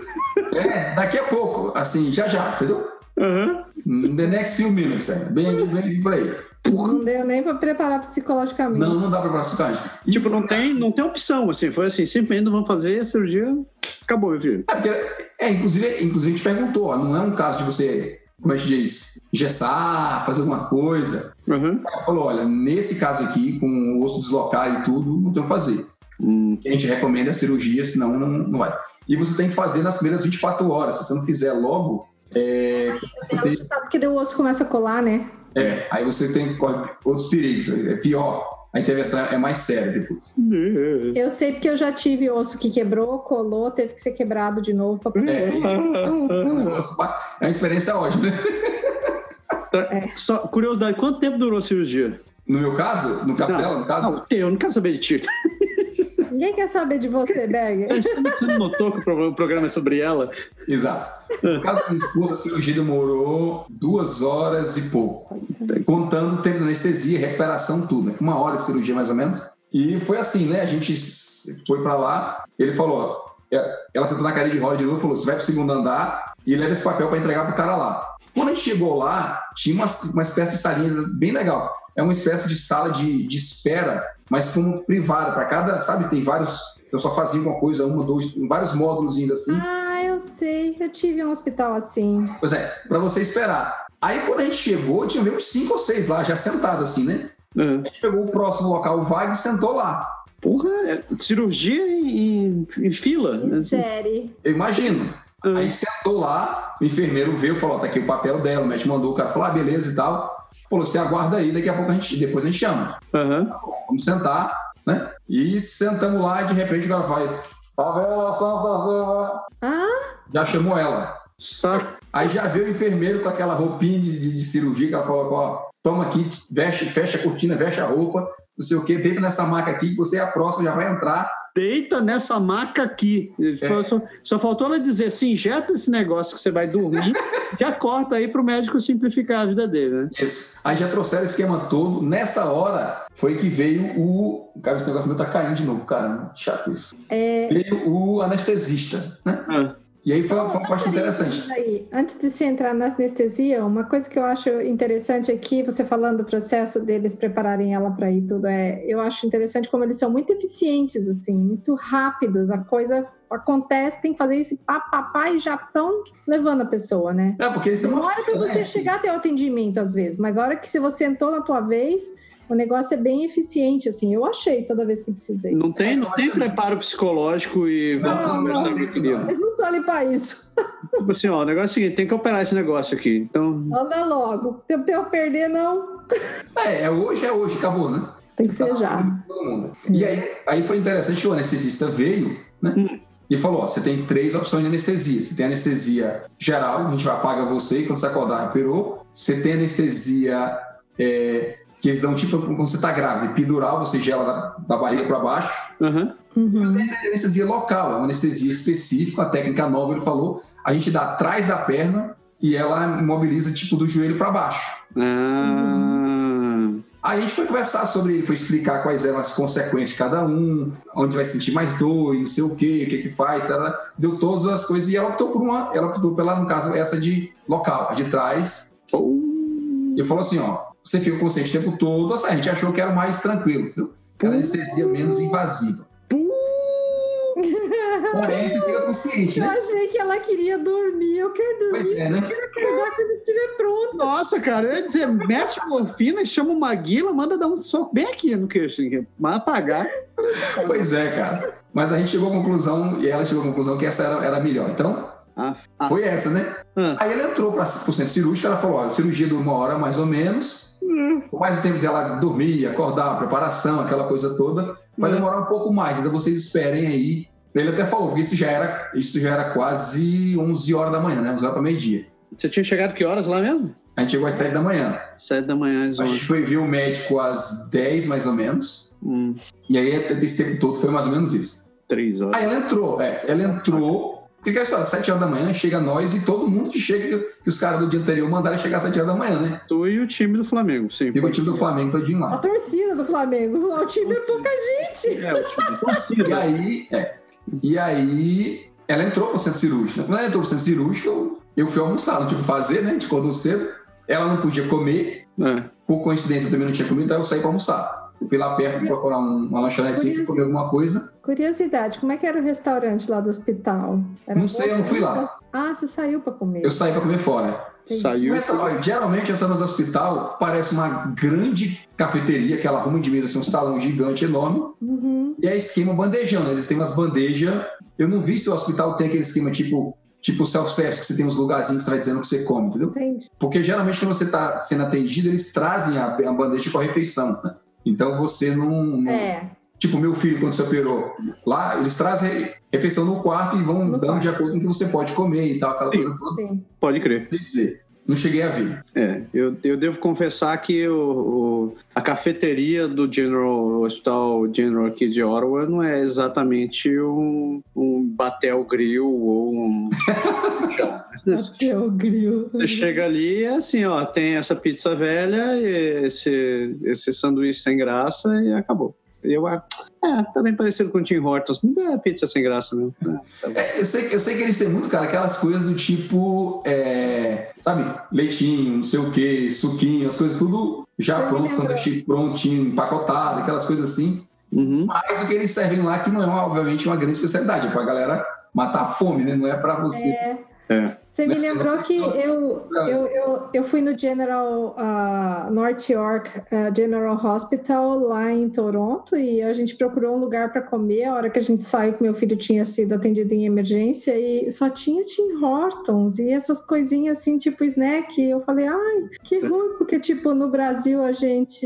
É, daqui a pouco, assim, já já, entendeu? Aham. In the next few minutes, é. bem, bem por aí. Não deu nem para preparar psicologicamente. Não, não dá para próxima Tipo, não tem, não tem opção, assim. Foi assim, simplesmente não vão fazer a cirurgia. Acabou, meu filho. É, porque, é, inclusive, inclusive a gente perguntou, ó, não é um caso de você, como a gente diz, engessar, fazer alguma coisa. Aham. Ela falou, olha, nesse caso aqui, com o osso deslocado e tudo, não tem o que fazer. Hum. A gente recomenda é a cirurgia, senão não, não vai. E você tem que fazer nas primeiras 24 horas. Se você não fizer logo, é, você tem, Porque daí o osso começa a colar, né? é, aí você tem outros perigos. É pior. A intervenção é mais séria depois. Eu sei porque eu já tive osso que quebrou, colou, teve que ser quebrado de novo para É, Hum, é um negócio- é uma experiência ótima. né? Só curiosidade, quanto tempo durou a cirurgia? No meu caso, no caso Não, dela, no caso, Não, teu, eu não quero saber de ti. Ninguém quer saber de você, Berger. Você não notou que o pro- o programa é sobre ela? Exato. No caso da minha esposa, a cirurgia demorou duas horas e pouco. Contando o tempo de anestesia, recuperação, tudo. né? Foi uma hora de cirurgia, mais ou menos. E foi assim, né? A gente foi pra lá, ele falou, ó, é, ela sentou na cadeira de roda de novo e falou, você vai pro segundo andar e leva esse papel pra entregar pro cara lá. Quando a gente chegou lá, tinha uma, uma espécie de salinha bem legal. É uma espécie de sala de, de espera, mas como privada. Para cada, sabe, tem vários... Eu só fazia uma coisa, uma, dois, vários módulos assim. Ah, eu sei. Eu tive um hospital assim. Pois é, pra você esperar. Aí quando a gente chegou, tinha uns cinco ou seis lá, já sentados assim, né? Ah, A gente pegou o próximo local, o vago, e sentou lá. Porra, é cirurgia em, em fila. né? Série. Eu imagino. Ah. Aí a gente sentou lá, o enfermeiro veio e falou: ó, tá aqui o papel dela, o médico mandou, o cara falou: ah, beleza e tal. Falou: você aguarda aí, daqui a pouco a gente, depois a gente chama. Aham. Tá bom, vamos sentar, né? E sentamos lá e de repente o cara faz. Favela Silva. Ah, Já chamou ela. Saco. Aí já veio o enfermeiro com aquela roupinha de, de- de cirurgia que ela falou, ó, toma aqui, veste, fecha a cortina, veste a roupa, não sei o quê, deita nessa maca aqui, que você é a próxima, já vai entrar. Deita nessa maca aqui. É. Só, só faltou ela dizer, se injeta esse negócio que você vai dormir, já corta aí pro médico simplificar a vida dele, né? Isso. Aí já trouxeram o esquema todo. Nessa hora foi que veio o. Cara, esse negócio meu tá caindo de novo, cara. Chato isso. é. Veio o anestesista, né? Ah, E aí foi, foi uma parte interessante. aí, antes de você entrar na anestesia, uma coisa que eu acho interessante aqui, você falando do processo deles prepararem ela para ir tudo, é, eu acho interessante como eles são muito eficientes, assim, muito rápidos. A coisa acontece, tem que fazer isso, pá, pá, pá, e já estão levando a pessoa, né? É, porque eles têm uma Demora para você chegar até o atendimento, às vezes, mas a hora que se você entrou na tua vez, o negócio é bem eficiente, assim. Eu achei toda vez que precisei. não tem, não tem preparo psicológico e vamos Não, conversar não. com o querido. Mas não tô ali para isso. Tipo assim, ó, o negócio é o seguinte, tem que operar esse negócio aqui. Então, Anda logo. Tempo de eu perder, não. É, é hoje, é hoje, acabou, né? Tem que ser já. E aí, aí foi interessante que o anestesista veio, né? E falou: ó, você tem três opções de anestesia. Você tem anestesia geral, a gente vai apagar você e quando você acordar, operou. Você tem anestesia é, que eles dão tipo quando você está grávida, epidural, você gela da, da barriga para baixo. aham. Uhum. Você tem anestesia local, é uma anestesia específica, uma técnica nova, ele falou. A gente dá atrás da perna e ela imobiliza tipo do joelho para baixo. Ah, Aí a gente foi conversar sobre, foi explicar quais eram as consequências de cada um, onde vai sentir mais dor, e não sei o que, o que que faz, tá, deu todas as coisas e ela optou por uma, ela optou pela, no caso, essa de local, a de trás. E falou assim, ó, você fica consciente o tempo todo, assim, a gente achou que era mais tranquilo, viu? Era anestesia menos invasiva. Porém, você fica consciente, Eu né? achei que ela queria dormir. Eu quero dormir. Pois é, né? Eu quero acordar quando estiver pronto. Nossa, cara, eu ia dizer, mete morfina, chama uma guila, manda dar um soco bem aqui no queixo, mas apagar. Pois é, cara. Mas a gente chegou à conclusão, e ela chegou à conclusão que essa era, era a melhor. Então, Ah, ah, foi essa, né? ah. Aí ela entrou para o centro cirúrgico, ela falou: olha, cirurgia de uma hora mais ou menos. Por mais o tempo dela dormir, acordar, preparação, aquela coisa toda, vai Hum. demorar um pouco mais. Então vocês esperem aí Ele até falou que isso já era, isso já era quase 11 horas da manhã, né? 11 horas para meio-dia. Você tinha chegado que horas lá mesmo? A gente chegou às 7 da manhã. 7 da manhã, às A 11. gente foi ver o médico às 10, mais ou menos. Hum, E aí, esse tempo todo, foi mais ou menos isso. 3 horas. Aí ela entrou, é, ela entrou. Porque que é a história? 7 horas da manhã, chega nós e todo mundo que chega, que os caras do dia anterior mandaram chegar às 7 horas da manhã, né? Tu e o time do Flamengo, sim. E o time do Flamengo todinho A lá. torcida do Flamengo. O time é pouca gente. É, o time E torcida. aí, é, e aí ela entrou pro centro cirúrgico. Quando ela entrou pro centro cirúrgico, eu fui almoçar, não tinha o que fazer, né? A gente acordou cedo. Ela não podia comer, É. por coincidência eu também não tinha comido, então eu saí pra almoçar. Eu fui lá perto procurar um- uma lanchonete e comer alguma coisa. Curiosidade, como é que era o restaurante lá do hospital? Era Não sei, eu não fui lá. Ah, você saiu para comer. Eu saí pra comer fora. Saiu. Mas, olha, geralmente essa do hospital parece uma grande cafeteria, aquela arruma de mesa, assim, um salão gigante, enorme. Uhum. E é esquema bandejão, né? Eles têm umas bandejas. Eu não vi se o hospital tem aquele esquema tipo, tipo self-service, que você tem uns lugarzinhos que você vai dizendo o que você come, entendeu? Entendi. Porque geralmente quando você está sendo atendido, eles trazem a, a bandeja com a refeição, né? Então você não. não- É, Tipo, meu filho, quando se operou, lá eles trazem refeição no quarto e vão No dando quarto. de acordo com o que você pode comer e tal, aquela Sim. coisa toda. sim. Pode crer. Dizer. Não cheguei a ver. É, eu, eu devo confessar que o, o- a cafeteria do General Hospital General aqui de Ottawa não é exatamente um, um Batel Grill ou um. O grill. Você chega ali e é assim, ó, tem essa pizza velha, e esse, esse sanduíche sem graça e acabou. Eu, é, tá bem parecido com o Tim Hortons. Me dá pizza sem graça mesmo. É, tá. É, eu, sei, eu sei que eles têm muito, cara, aquelas coisas do tipo, é, sabe, leitinho, não sei o que, suquinho, as coisas tudo já Eu pronto, sanduíche prontinho, empacotado, aquelas coisas assim. Uhum. Mas o que eles servem lá, que não é, obviamente, uma grande especialidade, é pra galera matar a fome, né? Não é pra você. É. Você me lembrou que eu, eu, eu, eu fui no General ah, North York ah, General Hospital lá em Toronto e a gente procurou um lugar para comer. A hora que a gente saiu, que meu filho tinha sido atendido em emergência e só tinha Tim Hortons e essas coisinhas assim, tipo snack. Eu falei, ai, que ruim, porque tipo no Brasil a gente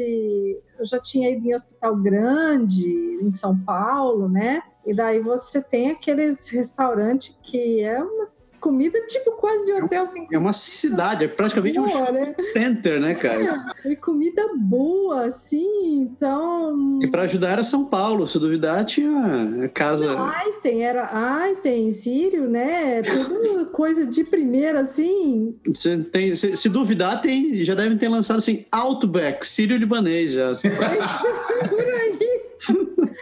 eu já tinha ido em hospital grande em São Paulo, né? E daí você tem aqueles restaurantes que é uma comida tipo quase de hotel assim. É uma cidade, é praticamente um boa, né? shopping center, né, cara? E comida boa, assim, então. E pra ajudar era São Paulo. Se duvidar, tinha casa. Einstein, era Einstein, Sírio, né? Tudo coisa de primeira, assim. Se, tem, se, se duvidar, tem, já devem ter lançado assim, Outback, sírio-libanês já. Por aí.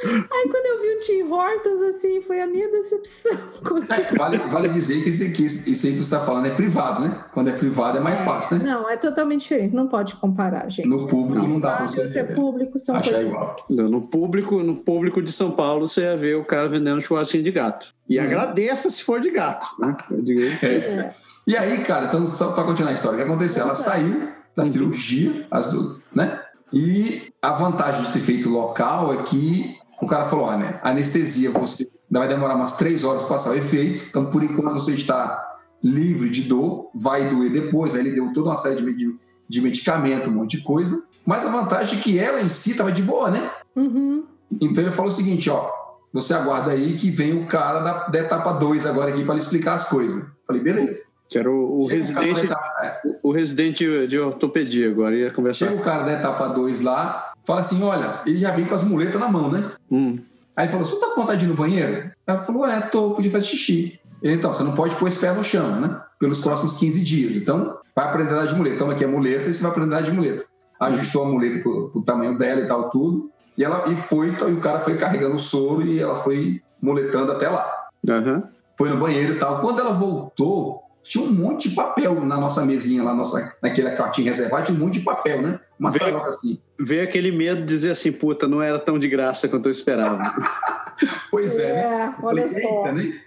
Aí quando eu vi o Tim Hortons, assim, foi a minha decepção. É, vale, vale dizer que isso, que isso aí que você está falando é privado, né? Quando é privado é mais fácil, né? Não, é totalmente diferente, não pode comparar, gente. No público não dá pra Privado, você é público, são achar coisas. igual. No público, no público de São Paulo, você ia ver o cara vendendo churrasquinho de gato. E Uhum. agradeça se for de gato, né? Eu digo, É. E aí, cara, então, só para continuar a história, o que aconteceu? Ela saiu da cirurgia, as duas, né? E a vantagem de ter feito local é que o cara falou: olha, né, anestesia, você ainda vai demorar umas três horas para passar o efeito, então por enquanto você está livre de dor, vai doer depois. Aí ele deu toda uma série de, de, de medicamento, um monte de coisa. Mas a vantagem é que ela em si estava de boa, né? Uhum. Então ele falou o seguinte: ó, você aguarda aí que vem o cara da, da etapa 2 agora aqui para lhe explicar as coisas. Falei, beleza. que era o, o o residente, etapa- é, o residente de, de ortopedia agora, ia conversar. Chega o cara da etapa 2 lá, fala assim: olha, ele já vem com as muletas na mão, né? Hum. Aí ele falou: você não tá com vontade de ir no banheiro? Ela falou: é, tô, podia fazer xixi. Ele, então, você não pode pôr esse pé no chão, né? Pelos próximos 15 dias. Então, vai aprender a andar de muleta. Toma aqui a muleta e você vai aprender a andar de muleta. Ajustou a muleta pro, pro tamanho dela e tal, tudo. E ela e foi, e o cara foi carregando o soro e ela foi muletando até lá. Aham. Foi no banheiro e tal. Quando ela voltou, tinha um monte de papel na nossa mesinha, lá, nossa, naquele quartinho reservado, tinha um monte de papel, né? Uma Vem. saioca assim. Veio aquele medo de dizer assim, puta, não era tão de graça quanto eu esperava. Pois é, né? É, olha Falei, só. "Eita, né?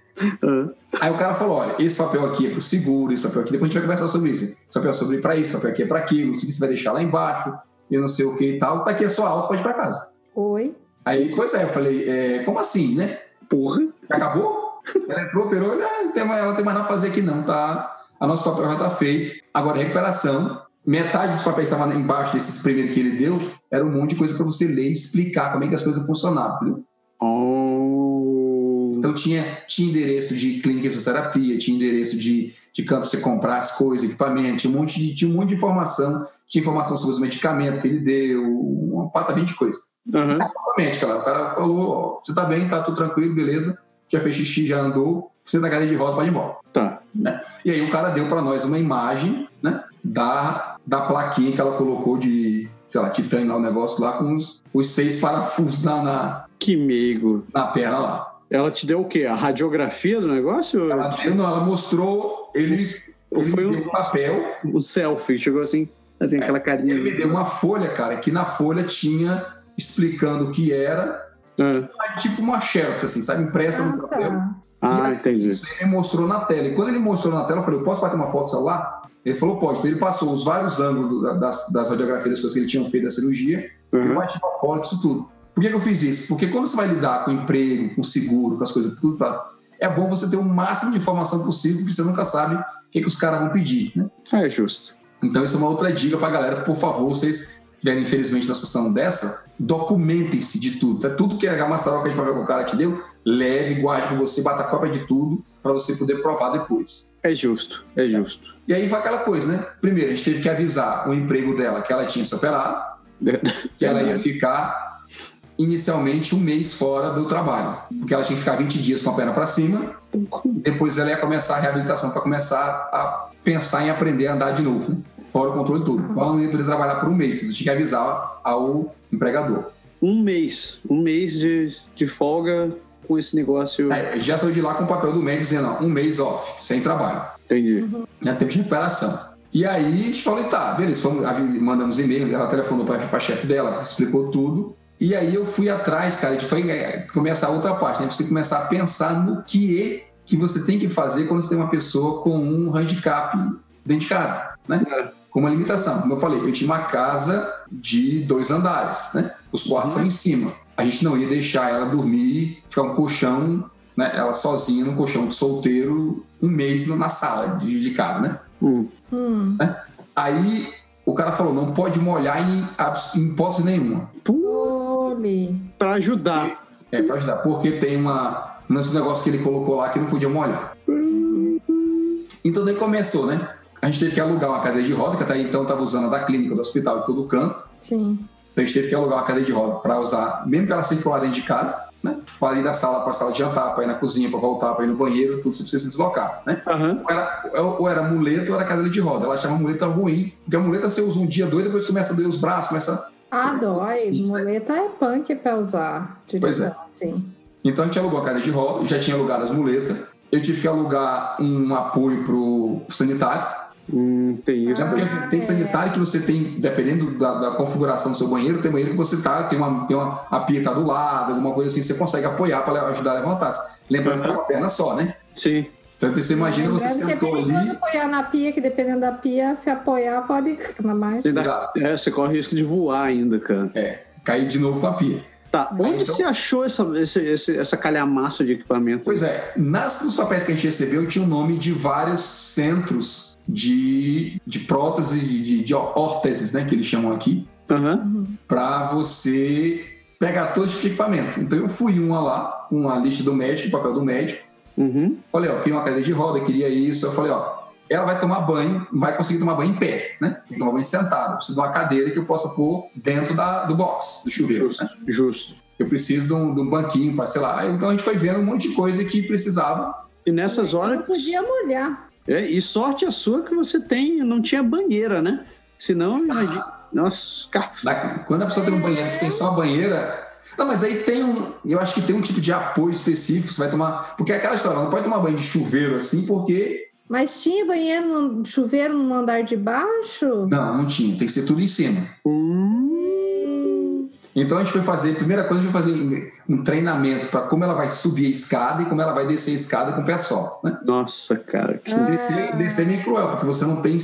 Aí o cara falou: olha, esse papel aqui é pro seguro, esse papel aqui, depois a gente vai conversar sobre isso. Esse papel é sobre para isso, esse papel aqui é para aquilo, se você vai deixar lá embaixo, e não sei o que e tal, tá aqui a sua alta, pode ir pra casa. Oi. Aí, pois é, eu falei, é, como assim, né? porra. Acabou? Ela entrou, operou, ah, não tem mais, ela tem mais nada a fazer aqui, não, tá? A nosso papel já tá feito. Agora, recuperação. Metade dos papéis que estavam embaixo desses primeiros que ele deu era um monte de coisa para você ler e explicar como é que as coisas funcionavam, entendeu? Oh. Então tinha, tinha endereço de clínica de fisioterapia, tinha endereço de, de campo para você comprar as coisas, equipamento, tinha um, monte de, tinha um monte de informação, tinha informação sobre os medicamentos que ele deu, uma pata de coisa. Uhum. Exatamente, cara. O cara falou: ó, você tá bem, tá tudo tranquilo, beleza, já fez xixi, já andou, você na cadeira de roda pode ir embora. Tá. Né? E aí o cara deu para nós uma imagem né, da, da plaquinha que ela colocou de, sei lá, titânio lá, o negócio lá, com os, os seis parafusos na, na, Que meigo. na perna lá. Ela te deu o quê? A radiografia do negócio? Ela, deu, não, ela mostrou, ele, ele foi um- papel, O selfie. Chegou assim, assim aquela carinha. ele me deu uma folha, cara, que na folha tinha explicando o que era, Ah, tipo uma xerox, assim, sabe, impressa no Ah, papel. tá. Ah, E entendi. Isso ele mostrou na tela. E quando ele mostrou na tela, eu falei, eu posso bater uma foto do celular? Ele falou, pode. Então ele passou os vários ângulos das, das radiografias, das coisas que ele tinha feito da cirurgia, e eu Uhum. bati uma foto disso tudo. Por que, que eu fiz isso? Porque quando você vai lidar com emprego, com seguro, com as coisas, tudo pra... é bom você ter o máximo de informação possível, porque você nunca sabe o que, que os caras vão pedir, né? É justo. Então, isso é uma outra dica pra galera. Por favor, vocês tiverem, infelizmente, na situação dessa, documentem-se de tudo. É tudo que a maçaroca de papel que o cara te deu, leve, guarde com você, bata cópia de tudo, para você poder provar depois. É justo. É justo. E aí vai aquela coisa, né? Primeiro, a gente teve que avisar o emprego dela que ela tinha se operado, que ela ia ficar inicialmente um mês fora do trabalho, porque ela tinha que ficar 20 dias com a perna para cima, depois ela ia começar a reabilitação para começar a pensar em aprender a andar de novo, né? Fora o controle de tudo. Ela não ia poder trabalhar por um mês, você tinha que avisar ao empregador. Um mês. Um mês de, de folga com esse negócio. Aí, já saiu de lá com o papel do médico dizendo, ó, um mês off, sem trabalho. Entendi. né, tempo de recuperação. E aí a gente falou, tá, beleza, fomos, mandamos e-mail, ela telefonou para a chefe dela, explicou tudo. E aí eu fui atrás, cara, a gente foi é, começar a outra parte, né? Você começar a pensar no que é que você tem que fazer quando você tem uma pessoa com um handicap dentro de casa, né? Com uma limitação. Como eu falei, eu tinha uma casa de dois andares, né? Os quartos são em cima. A gente não ia deixar ela dormir, ficar um colchão, né? Ela sozinha num colchão de solteiro um mês na sala de, de casa, né? Hum. Hum. Aí o cara falou, não pode molhar em, em hipótese nenhuma. Pra ajudar. É, pra ajudar. Porque tem uma. Um negócio que ele colocou lá que não podia molhar. Então daí começou, né? A gente teve que alugar uma cadeira de roda, que até então estava usando a da clínica, do hospital, de todo canto. Sim. Então a gente teve que alugar uma cadeira de roda para usar, mesmo que ela circular dentro de casa, né? Para ir da sala para a sala de jantar, para ir na cozinha, para voltar, para ir no banheiro, tudo você precisa se deslocar, né? Aham. Ou era, ou era muleta ou era cadeira de roda. Ela achava muleta ruim, porque a muleta você usa um dia dois, depois começa a doer os braços, começa. Ah, dói. Sim, Muleta é punk pra usar. Pois é. Assim. Então a gente alugou a cadeira de roda, já tinha alugado as muletas. Eu tive que alugar um apoio pro sanitário. Hum, tem isso. É Ah, tem é. sanitário que você tem, dependendo da, da configuração do seu banheiro, tem banheiro que você tá, tem uma, tem uma a pia tá do lado, alguma coisa assim, você consegue apoiar para ajudar a levantar. Lembrando que você tá com a perna só, né? Sim. Então você imagina você Deve sentou perigoso ali. apoiar na pia, que dependendo da pia, se apoiar pode. Mas... Exato. é, você corre risco de voar ainda, cara. É, cair de novo com a pia. Tá, onde então- você achou essa, esse, esse- essa calhamaça de equipamento? Pois é, nas, nos papéis que a gente recebeu tinha o nome de vários centros de, de prótese, de, de, órteses, né, que eles chamam aqui, Aham. para você pegar todo tipo de equipamento. Então eu fui uma lá, com a lista do médico, o papel do médico, Uhum. falei, ó, queria uma cadeira de roda, queria isso, eu falei, ó, ela vai tomar banho, vai conseguir tomar banho em pé, né? Tem que tomar banho sentado. Eu preciso de uma cadeira que eu possa pôr dentro da, do box, do chuveiro. Justo. né? Justo. Eu preciso de um, de um banquinho para, sei lá. Então a gente foi vendo um monte de coisa que precisava. E nessas Não horas. podia molhar. É, e sorte a sua que você tem, não tinha banheira, né? Senão, imagina. Nossa, cara. Na- Quando a pessoa tem um banheiro que tem só a banheira. Não, mas aí tem um. Eu acho que tem um tipo de apoio específico que você vai tomar. Porque é aquela história, não pode tomar banho de chuveiro assim, porque. Mas tinha banheiro, no, chuveiro no andar de baixo? Não, não tinha. Tem que ser tudo em cima. Hum, Então a gente foi fazer, a primeira coisa, a gente foi fazer um treinamento para como ela vai subir a escada e como ela vai descer a escada com o pé só. Né? Nossa, cara. Que... Ah. Descer, descer é meio cruel, porque você não tem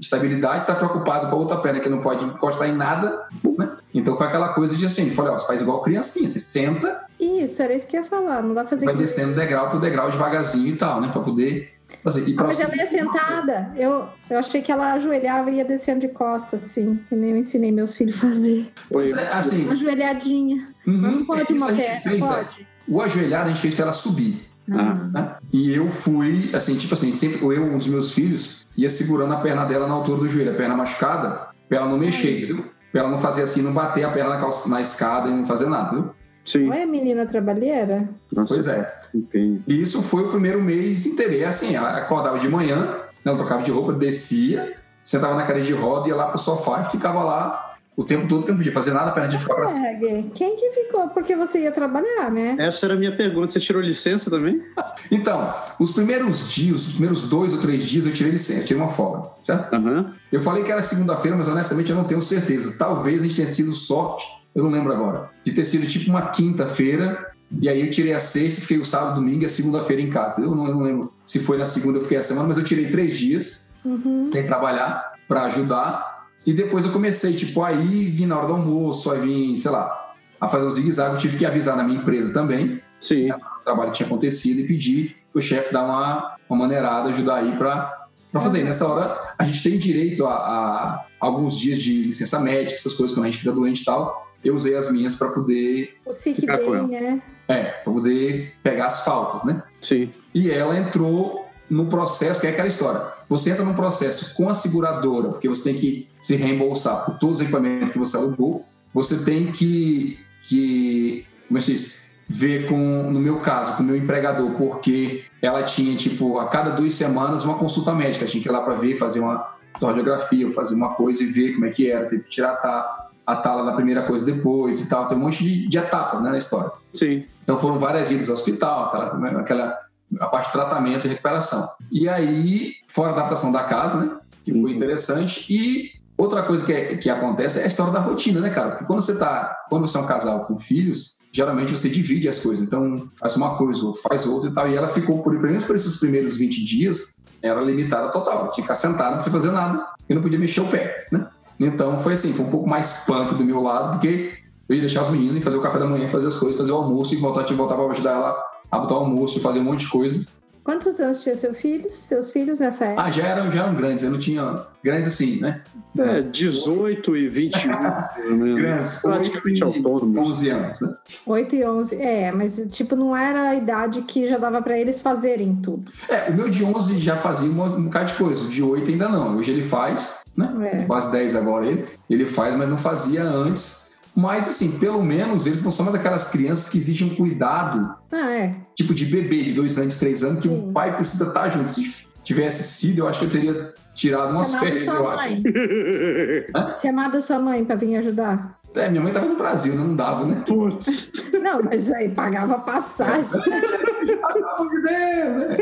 estabilidade, está preocupado com a outra perna que não pode encostar em nada. Né? Então foi aquela coisa de assim, falei, ó, você faz igual criancinha, você senta Isso, era isso que eu ia falar. Não dá pra fazer vai que- descendo degrau por degrau devagarzinho e tal, né? Para poder. Assim, e Ah, mas ela ia sentada. Eu, eu achei que ela ajoelhava e ia descendo de costas, assim, que nem eu ensinei meus filhos a fazer. Pois é, assim, Uma ajoelhadinha. uhum, não pode isso uma a gente perna, fez, né? pode? O ajoelhado a gente fez pra ela subir. Ah. né? E eu fui, assim, tipo assim, sempre eu, um dos meus filhos, ia segurando a perna dela na altura do joelho, a perna machucada, pra ela não mexer, entendeu? Pra ela não fazer assim, não bater a perna na, calça- na escada e não fazer nada, entendeu? Sim. Olha a menina trabalheira. Nossa, Pois é. Entendi. E isso foi o primeiro mês inteiro. E assim, ela acordava de manhã, né, ela trocava de roupa, descia, sentava na cadeira de roda, ia lá pro sofá e ficava lá o tempo todo que não podia fazer nada, a perna tinha que ficar pra cima. É, Gui, quem que ficou? Porque você ia trabalhar, né? Essa era a minha pergunta. Você tirou licença também? Então, os primeiros dias, os primeiros dois ou três dias, eu tirei licença, eu tirei uma folga, certo? Aham. Eu falei que era segunda-feira, mas honestamente eu não tenho certeza. Talvez a gente tenha sido sorte, eu não lembro agora, de ter sido tipo uma quinta-feira, e aí eu tirei a sexta, fiquei o sábado, domingo e a segunda-feira em casa. Eu não, eu não lembro se foi na segunda eu fiquei a semana, mas eu tirei três dias Uhum. sem trabalhar para ajudar. E depois eu comecei, tipo, aí vim na hora do almoço, aí vim, sei lá, a fazer um zigue-zague. Eu tive que avisar na minha empresa também, Sim. o trabalho que tinha acontecido e pedir pro chefe dar uma, uma maneirada, ajudar aí para fazer. E nessa hora, a gente tem direito a, a alguns dias de licença médica, essas coisas, quando a gente fica doente e tal. Eu usei as minhas para poder, O sick com ela. né? é, para poder pegar as faltas, né? Sim. E ela entrou no processo, que é aquela história. Você entra num processo com a seguradora, porque você tem que se reembolsar por todos os equipamentos que você alugou. Você tem que, que como é que diz? Ver com, no meu caso, com o meu empregador, porque ela tinha, tipo, a cada duas semanas uma consulta médica. Tinha que ir lá para ver, fazer uma radiografia, fazer uma coisa e ver como é que era. Teve que tirar a, ta- a tala da primeira coisa depois e tal. Tem um monte de, de etapas né, na história. Sim. Então foram várias idas ao hospital, aquela, aquela a parte de tratamento e recuperação. E aí, fora a adaptação da casa, né? Que foi Uhum. interessante. E outra coisa que, é- que acontece é a história da rotina, né, cara? Porque quando você tá. Quando você é um casal com filhos, geralmente você divide as coisas. Então, faz uma coisa, o outro faz outra e tal. E ela ficou, por, pelo menos por esses primeiros 20 dias, era limitada total. Tinha que ficar sentada, não podia fazer nada, e não podia mexer o pé, né? Então foi assim, foi um pouco mais punk do meu lado, porque eu ia deixar os meninos e fazer o café da manhã, fazer as coisas, fazer o almoço e voltar, que voltar para ajudar ela a botar o almoço, fazer um monte de coisa. Quantos anos tinha seus filhos? Seus filhos nessa época? Ah, já eram, já eram grandes, eu não tinha grandes assim, né? É, 18 e 21, pelo menos. Grandes, Praticamente oito e autônomos. 11 anos, né? 8 e 11. É, mas tipo, não era a idade que já dava pra eles fazerem tudo. É, o meu de 11 já fazia um, um bocado de coisa, o de 8 ainda não. Hoje ele faz, né? É. Quase 10 agora ele. Ele faz, mas não fazia antes. Mas, assim, pelo menos eles não são mais aquelas crianças que exigem um cuidado, Ah, é. tipo de bebê de 2 anos, 3 anos, que Sim. o pai precisa estar junto. Se tivesse sido, eu acho que eu teria tirado umas Chamado férias, eu acho. Chamado sua mãe pra vir ajudar. É, minha mãe tava no Brasil, né? Não dava, né? Putz. Não, mas aí pagava passagem. Pelo amor de Deus, é.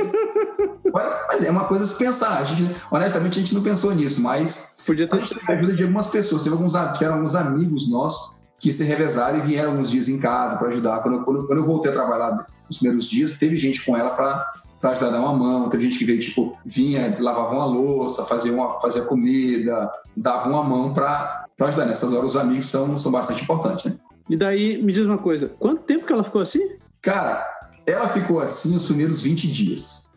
Mas é uma coisa a se pensar. A gente, honestamente, a gente não pensou nisso, mas Podia a ter gente teve a ajuda de algumas pessoas. Teve alguns, a- tiveram alguns amigos nossos que se revezaram e vieram alguns dias em casa para ajudar. Quando eu, quando, quando eu voltei a trabalhar nos primeiros dias, teve gente com ela para para ajudar a dar uma mão. Teve gente que veio, tipo, vinha, lavava uma louça, fazia, uma, fazia comida, dava uma mão para ajudar. Nessas horas, os amigos são, são bastante importantes, né? E daí, me diz uma coisa: quanto tempo que ela ficou assim? Cara, ela ficou assim os primeiros 20 dias.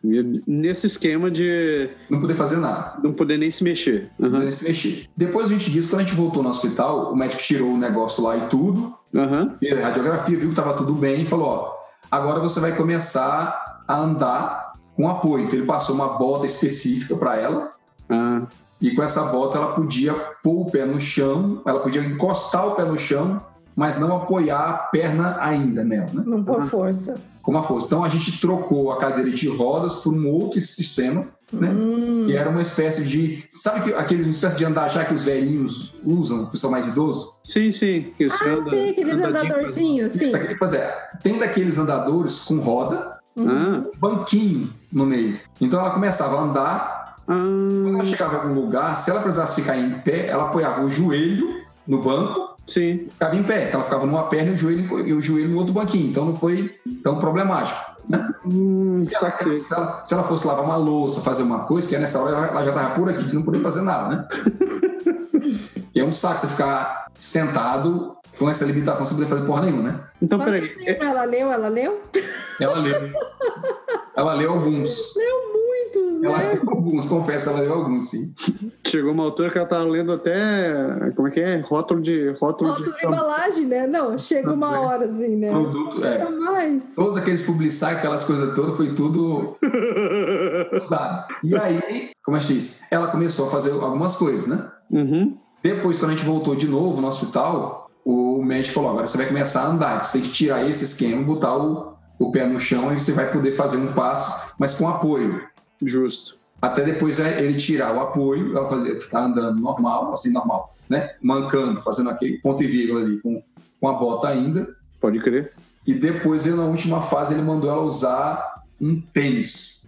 Nesse esquema de Não poder fazer nada. não poder nem se mexer. Não Aham. poder se mexer. Depois de 20 dias, quando a gente voltou no hospital, o médico tirou o negócio lá e tudo, Aham. fez a radiografia, viu que estava tudo bem e falou: ó, agora você vai começar a andar com apoio. Então ele passou uma bota específica para ela Ah, e com essa bota ela podia pôr o pé no chão, ela podia encostar o pé no chão, mas não apoiar a perna ainda nela, né? Não por força. Com a força. Então a gente trocou a cadeira de rodas por um outro sistema, né? Hum. E era uma espécie de. Sabe que aquele uma espécie de andar já que os velhinhos usam, o pessoal mais idoso? sim, sim. Que Ah, anda- sim, aqueles andadorzinhos, sim. Aqui, pois é, tem daqueles andadores com roda, Ah, um banquinho no meio. Então ela começava a andar, quando ela ah, chegava em algum lugar, se ela precisasse ficar em pé, ela apoiava o joelho no banco sim. e ficava em pé. Então ela ficava numa perna e o joelho, e o joelho no outro banquinho. Então não foi tão problemático. Né? Hum, Se ela, se, ela, se ela fosse lavar uma louça, fazer uma coisa, que nessa hora ela, ela já estava por aqui, de não poder fazer nada, né? e é um saco você ficar sentado com essa limitação sem poder fazer porra nenhuma, né? Então, Quantos peraí. ela leu? Ela leu? Ela leu. Ela leu alguns. Leu muitos Ela né? leu alguns, confesso, ela leu alguns, sim. Chegou uma altura que ela tava lendo até. Como é que é? Rótulo de. Rótulo, Rótulo de. de embalagem, né? Não, chega uma hora assim, né? Produto, é. Nunca mais. Todos aqueles publicitários, aquelas coisas todas, foi tudo usado. E aí, como eu disse, ela começou a fazer algumas coisas, né? Uhum. Depois, quando a gente voltou de novo no hospital, o médico falou: agora você vai começar a andar, você tem que tirar esse esquema, botar o, o pé no chão e você vai poder fazer um passo, mas com apoio. Justo. Até depois é, ele tirar o apoio, ela fazer, ficar andando normal, assim, normal, né? Mancando, fazendo aquele ponto e vírgula ali com, com a bota ainda. Pode crer. E depois, ele, na última fase, ele mandou ela usar um tênis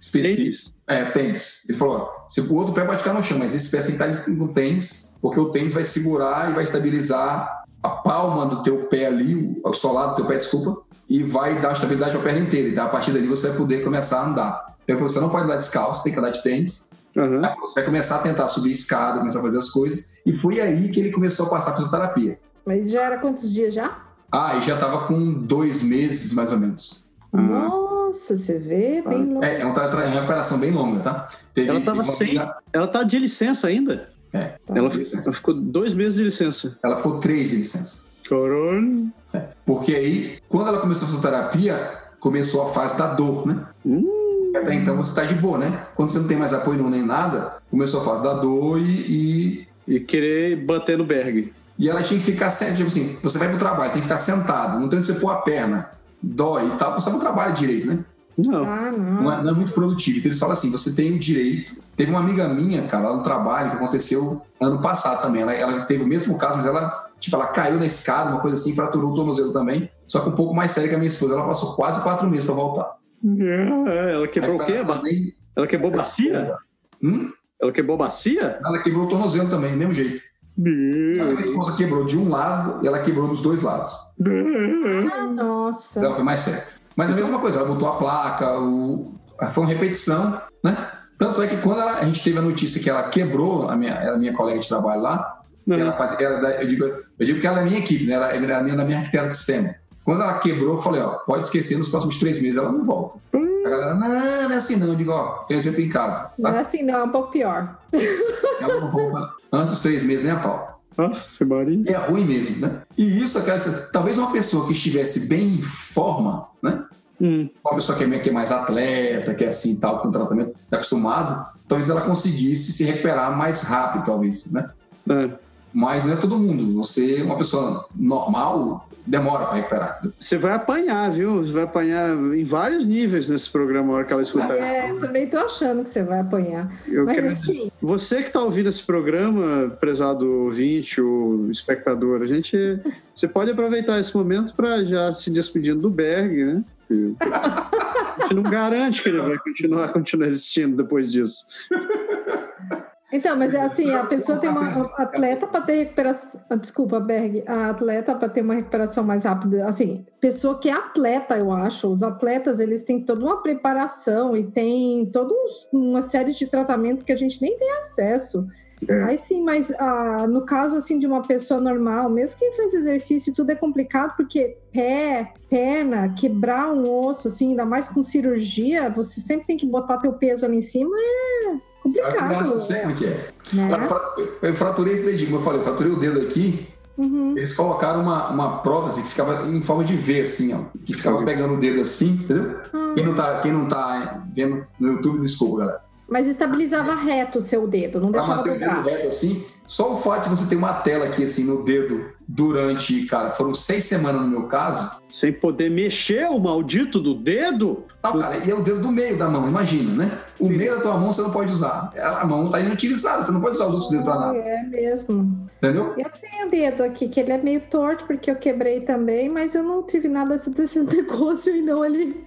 específico. É, tênis. Ele falou: ó, se o outro pé pode ficar no chão, mas esse pé tem que estar no tênis, porque o tênis vai segurar e vai estabilizar a palma do teu pé ali, o solado do teu pé, desculpa, e vai dar estabilidade para a perna inteira. E então, a partir dali você vai poder começar a andar. Então ele falou: você não pode andar descalço, tem que andar de tênis. Uhum. Aí Você vai começar a tentar subir escada, começar a fazer as coisas. E foi aí que ele começou a passar a fisioterapia. Mas já era quantos dias já? Ah, e já estava com dois meses, mais ou menos. Nossa, você vê, bem longe. É, é uma tra- tra- recuperação bem longa, tá? Teve, Ela tava teve uma sem. amiga- Ela tá de licença ainda. É, Ela, licença. ela ficou dois meses de licença. ela ficou três de licença. Caralho. Porque aí, quando ela começou a fisioterapia, começou a fase da dor, né? Hum. Até então você tá de boa, né? Quando você não tem mais apoio nenhum nem nada, começou a fase da dor e, e, E querer bater no Berg. e ela tinha que ficar sempre, tipo assim, você vai pro trabalho, tem que ficar sentado, não tem onde você pôr a perna, dói e tal, você não trabalha direito, né? Não. Ah, Não não. é, não é muito produtivo. Então eles falam assim: você tem o direito. Teve uma amiga minha, cara, lá no trabalho, que aconteceu ano passado também. Ela, ela teve o mesmo caso, mas ela, tipo, ela caiu na escada, uma coisa assim, fraturou o tornozelo também. Só que um pouco mais sério que a minha esposa. Ela passou quase quatro meses pra voltar. É, ela quebrou o quê? Nem- Ela quebrou bacia? Hum? Ela quebrou bacia? Ela quebrou o tornozelo também, do mesmo jeito. Só que a minha esposa quebrou de um lado e ela quebrou dos dois lados. Ah, nossa. Então foi mais sério. Mas a mesma coisa, ela botou a placa, o... foi uma repetição, né? Tanto é que quando ela- a gente teve a notícia que ela quebrou, a minha, ela é minha colega de trabalho lá, ela faz, ela, é eu, digo, eu digo que ela é minha equipe, né? Ela, ela era minha, da minha arquiteta de sistema. Quando ela quebrou, eu falei, ó, pode esquecer, nos próximos três meses ela não volta. A galera, não, não é assim não. Eu digo, ó, tem sempre em casa. Não é Tá? assim, não, é um pouco pior. Ela não volta antes dos três meses nem a pau. Aff, Maria. É ruim mesmo, né? E isso, cara, talvez uma pessoa que estivesse bem em forma, né? Hum. uma pessoa que é, que é mais atleta, que é assim tal, com tratamento, está acostumado, talvez ela conseguisse se recuperar mais rápido, talvez, né? É. Mas não é todo mundo. Você, uma pessoa normal, demora para recuperar. entendeu? Você vai apanhar, viu? Você vai apanhar em vários níveis nesse programa, a hora que ela escutar isso. É, também tô achando que você vai apanhar. Eu Mas quero assim, Você que está ouvindo esse programa, prezado ouvinte ou espectador, a gente, você pode aproveitar esse momento para já se despedindo do Berg, né? A gente não garante que ele vai continuar, continuar existindo depois disso. Então, mas é assim, a pessoa tem uma a atleta para ter recuperação, ah, desculpa, Berg, a atleta para ter uma recuperação mais rápida, assim, pessoa que é atleta, eu acho, os atletas, eles têm toda uma preparação e tem toda uma série de tratamentos que a gente nem tem acesso. É. Aí sim, mas ah, no caso assim de uma pessoa normal, mesmo que faz exercício, tudo é complicado porque pé, perna, quebrar um osso, assim, ainda mais com cirurgia, você sempre tem que botar teu peso ali em cima, é complicado. é que é. né? Eu fra- Eu fraturei esse dedinho, como eu falei, eu fraturei o dedo aqui. Uhum. Eles colocaram uma, uma prótese que ficava em forma de V, assim, ó. Que ficava pegando o dedo assim, entendeu? Quem não tá, quem não tá vendo no YouTube, desculpa, galera. Mas estabilizava reto o seu dedo, não Pra deixava dobrar. reto assim, só o fato de você ter uma tela aqui assim no dedo durante, cara, foram seis semanas no meu caso. Sem poder mexer o maldito do dedo? Não, cara, e é o dedo do meio da mão, imagina, né? O meio da tua mão você não pode usar. A mão tá inutilizada, você não pode usar os outros dedos pra nada, É mesmo. entendeu? Eu tenho o dedo aqui, que ele é meio torto, porque eu quebrei também, mas eu não tive nada desse, desse negócio aí, não. Ele.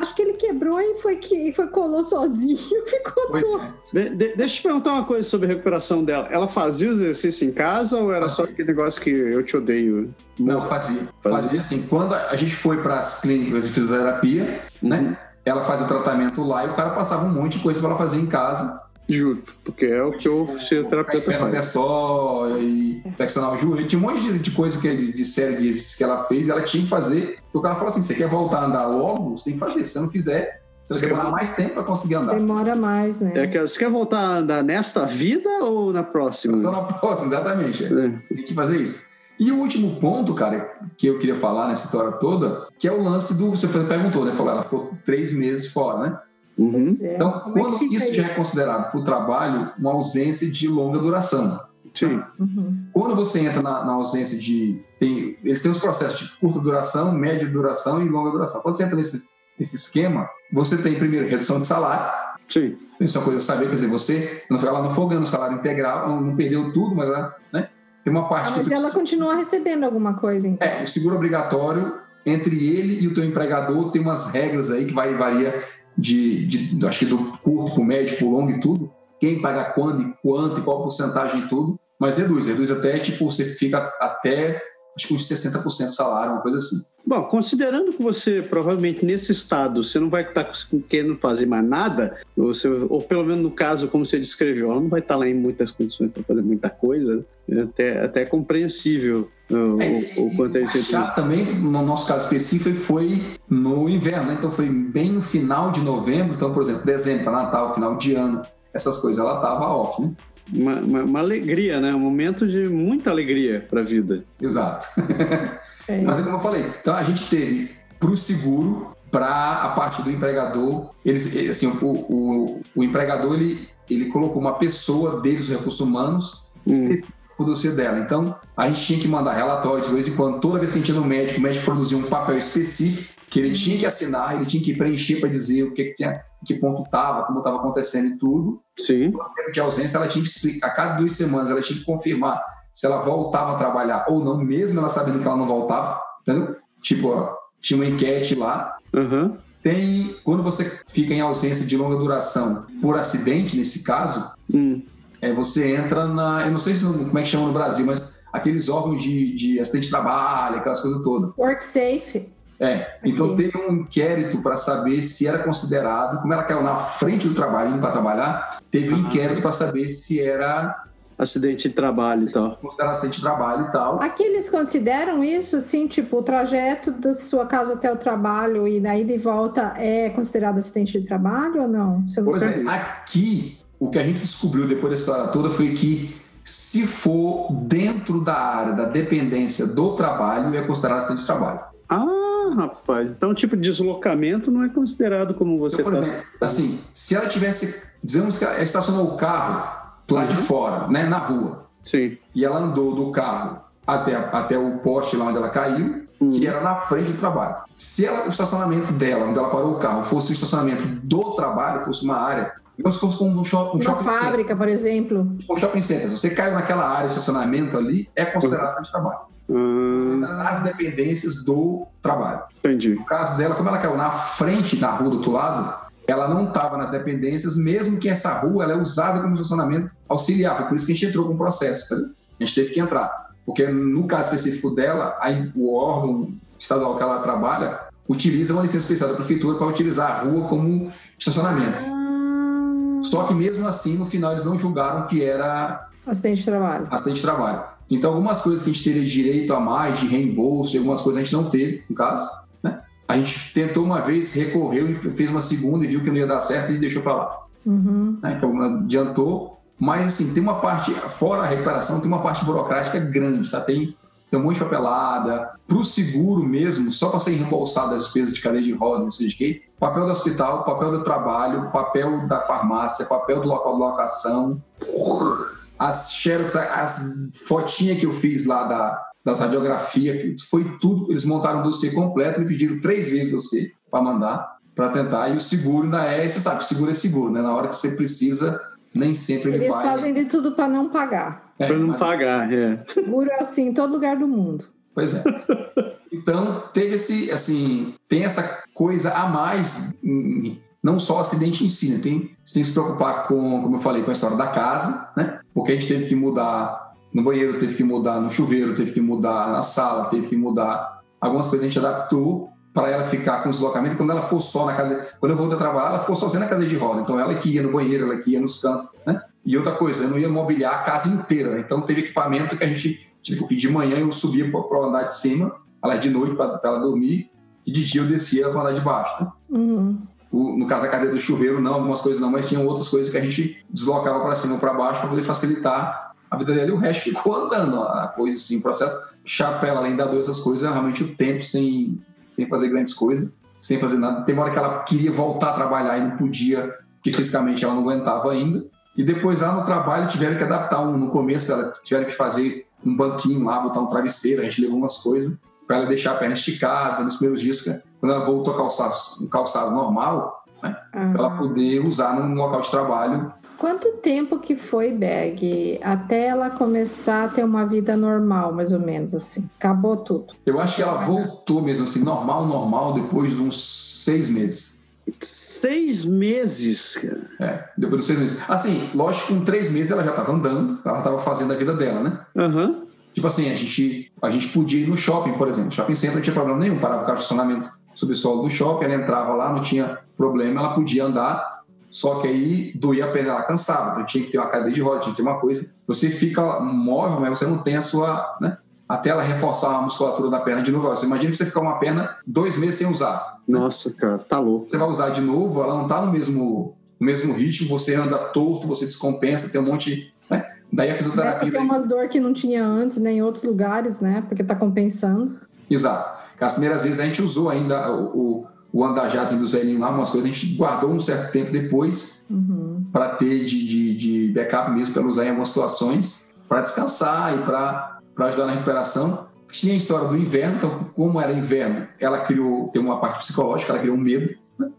Acho que ele quebrou e foi que e foi colou sozinho, ficou Pois torto. é. De- de- deixa eu te perguntar uma coisa sobre a recuperação dela. Ela fazia o exercício em casa ou era só aquele negócio que eu te odeio? Não, fazia. Fazia. Fazia assim. Quando a gente foi para as clínicas de fisioterapia, né? Ela fazia o tratamento lá e o cara passava um monte de coisa para ela fazer em casa. Juro, porque é o que o fisioterapeuta Pé no pé faz. só, e flexionar o joelho. Tinha um monte de, de coisa que, de, de série de que ela fez, ela tinha que fazer. E o cara falou assim: você quer voltar a andar logo? Você tem que fazer. Se você não fizer, Você vai demorar mais tempo para conseguir andar. Demora mais, né? É que, você quer voltar a andar nesta vida ou na próxima? Só na próxima, exatamente. É. Tem que fazer isso. E o último ponto, cara, que eu queria falar nessa história toda, que é o lance do. Você perguntou, né? Falou, ela ficou três meses fora, né? Uhum. É. Então, Como é que quando fica isso já é considerado para o trabalho uma ausência de longa duração. Sim. Uhum. Quando você entra na, na ausência de. Tem, eles têm os processos de curta duração, média duração e longa duração. Quando você entra nesse, nesse esquema, você tem primeiro redução de salário. Sim. Isso é uma coisa a saber, quer dizer, você não foi lá no fogando o salário integral, não, não perdeu tudo, mas ela, né, tem uma parte Ah, que mas tu- ela continua recebendo alguma coisa, então. É, o seguro obrigatório, entre ele e o teu empregador, tem umas regras aí que vai varia de, de acho que do curto para o médio, para o longo e tudo. Quem paga quando e quanto e qual porcentagem e tudo. Mas reduz, reduz até, tipo, você fica até, acho que uns 60% de salário, uma coisa assim. Bom, considerando que você provavelmente nesse estado você não vai estar querendo fazer mais nada, ou, você- ou pelo menos no caso como você descreveu, ela não vai estar lá em muitas condições para fazer muita coisa, é até, até compreensível o, o, o quanto é isso. Também, no nosso caso específico, foi no inverno, né? Então foi bem no final de novembro, então, por exemplo, dezembro, Natal, final de ano, essas coisas, ela tava off, né? Uma, uma- uma alegria, né? Um momento de muita alegria para a vida. Exato. É. Mas é como eu falei, então a gente teve para o seguro, para a parte do empregador, eles, ele- assim, o, o, o empregador ele, ele colocou uma pessoa deles, os recursos humanos, Hum. o dossiê dela. Então a gente tinha que mandar relatório de vez em quando, toda vez que a gente ia no médico, o médico produzia um papel específico que ele tinha que assinar, ele tinha que preencher para dizer o que, que tinha, que ponto estava, como estava acontecendo e tudo Sim. tempo de ausência, ela tinha que explicar, a cada duas semanas ela tinha que confirmar se ela voltava a trabalhar ou não, mesmo ela sabendo que ela não voltava, entendeu? Tipo, ó, tinha uma enquete lá. Aham. Tem, quando você fica em ausência de longa duração por acidente, nesse caso, Hum. é, você entra na, eu não sei se, como é que chama no Brasil, mas aqueles órgãos de, de acidente de trabalho, aquelas coisas todas. Work safe. É, então teve um inquérito para saber se era considerado, como ela caiu na frente do trabalho, indo para trabalhar, teve um Ah. inquérito para saber se era Acidente de trabalho e tal. considerar acidente de trabalho e tal. Aqui eles consideram isso, assim, tipo, o trajeto da sua casa até o trabalho e daí de volta é considerado acidente de trabalho ou não? Você não Pois sabe? é, aqui, o que a gente descobriu depois dessa história toda foi que se for dentro da área da dependência do trabalho, é considerado acidente de trabalho. Ah, rapaz. Então, tipo, deslocamento não é considerado como você Então, exemplo, assim, se ela tivesse, dizemos que ela estacionou o carro do lado de fora, né, na rua, Sim. e ela andou do carro até, até o poste lá onde ela caiu, Hum. que era na frente do trabalho. Se ela, o estacionamento dela, onde ela parou o carro, fosse o estacionamento do trabalho, fosse uma área, digamos que fosse como um, shop, um Uma shopping center. fábrica, por exemplo. Um shopping center. Se você caiu naquela área de estacionamento ali, é considerado acidente de trabalho. Você está nas dependências do trabalho. entendi. No caso dela, como ela caiu na frente da rua do outro lado, ela não estava nas dependências, mesmo que essa rua ela é usada como estacionamento auxiliar. Foi por isso que a gente entrou com o processo, tá? A gente teve que entrar. Porque no caso específico dela, a- o órgão estadual que ela trabalha utiliza uma licença especial da prefeitura para utilizar a rua como estacionamento. Ah, Só que mesmo assim, no final, eles não julgaram que era acidente de trabalho. acidente de trabalho. Então, algumas coisas que a gente teria direito a mais, de reembolso, e algumas coisas a gente não teve, no caso. Né? A gente tentou uma vez, recorreu e fez uma segunda e viu que não ia dar certo e deixou para lá. Uhum. Né? Que não adiantou. Mas, assim, tem uma parte, fora a recuperação, tem uma parte burocrática grande, tá? Tem, tem um monte de papelada. Para o seguro mesmo, só para ser reembolsado as despesas de cadeia de rodas, não sei de quê, papel do hospital, papel do trabalho, papel da farmácia, papel do local de locação, as xerox, as fotinhas que eu fiz lá da, das radiografias, que foi tudo, eles montaram um dossiê completo, me pediram três vezes o dossiê para mandar, para tentar, e o seguro ainda é, você sabe, o seguro é seguro, né? Na hora que você precisa, nem sempre ele Eles vai. fazem de tudo para não pagar. É, Para não mas- pagar, é. Seguro é assim em todo lugar do mundo. Pois é. Então, teve esse, assim, tem essa coisa a mais, não só o acidente em si, né? Tem, você tem que se preocupar com, como eu falei, com a história da casa, né? Porque a gente teve que mudar no banheiro, teve que mudar no chuveiro, teve que mudar na sala, teve que mudar algumas coisas a gente adaptou para ela ficar com deslocamento. Quando ela ficou só na cadeira, quando eu voltei a trabalhar, ela ficou sozinha na cadeira de roda. Então ela que ia no banheiro, ela que ia nos cantos, né? E outra coisa, eu não ia mobiliar a casa inteira, né? Então teve equipamento que a gente, tipo, de manhã eu subia para o andar de cima, ela de noite para ela dormir, e de dia eu descia para o andar de baixo, né? Uhum. O, no caso, a cadeira do chuveiro, não, algumas coisas não, mas tinham outras coisas que a gente deslocava para cima ou para baixo para poder facilitar a vida dele. E o resto ficou andando, a coisa assim, o processo. Chapéu, além da dor, essas coisas, realmente o tempo sem, sem fazer grandes coisas, sem fazer nada. Tem uma hora que ela queria voltar a trabalhar e não podia, porque fisicamente ela não aguentava ainda. E depois lá no trabalho tiveram que adaptar um. No começo, ela tiveram que fazer um banquinho lá, botar um travesseiro, a gente levou umas coisas para ela deixar a perna esticada nos primeiros dias, quando ela voltou a calçar um calçado normal, né, uhum. para ela poder usar no local de trabalho. Quanto tempo que foi, Bag, até ela começar a ter uma vida normal, mais ou menos assim? Acabou tudo. Eu acho que ela voltou mesmo assim, normal, normal, depois de uns seis meses. Seis meses, cara. É, depois de seis meses. Assim, lógico, com três meses ela já estava andando, ela estava fazendo a vida dela, né? Uhum. Tipo assim, a gente, a gente podia ir no shopping, por exemplo. shopping center não tinha problema nenhum, parava o carro de estacionamento subsolo do shopping, ela entrava lá, não tinha problema, ela podia andar, só que aí doía a perna, ela cansava, então tinha que ter uma cadeira de roda, tinha que ter uma coisa. Você fica móvel, mas você não tem a sua, né? Até ela reforçar a musculatura da perna de novo. Você imagina que você ficar uma perna dois meses sem usar. Nossa, cara, tá louco. Você vai usar de novo, ela não tá no mesmo, no mesmo ritmo, você anda torto, você descompensa, tem um monte Daí a fisioterapia. Você tem umas dor que não tinha antes, né, em outros lugares, né? Porque tá compensando. Exato. As primeiras vezes a gente usou ainda o, o, o andajazinho dos velhinhos lá, umas coisas a gente guardou um certo tempo depois uhum. para ter de, de, de, backup mesmo, para usar em algumas situações, para descansar e para ajudar na recuperação. Tinha a história do inverno, então, como era inverno, ela criou, tem uma parte psicológica, ela criou um medo. Né?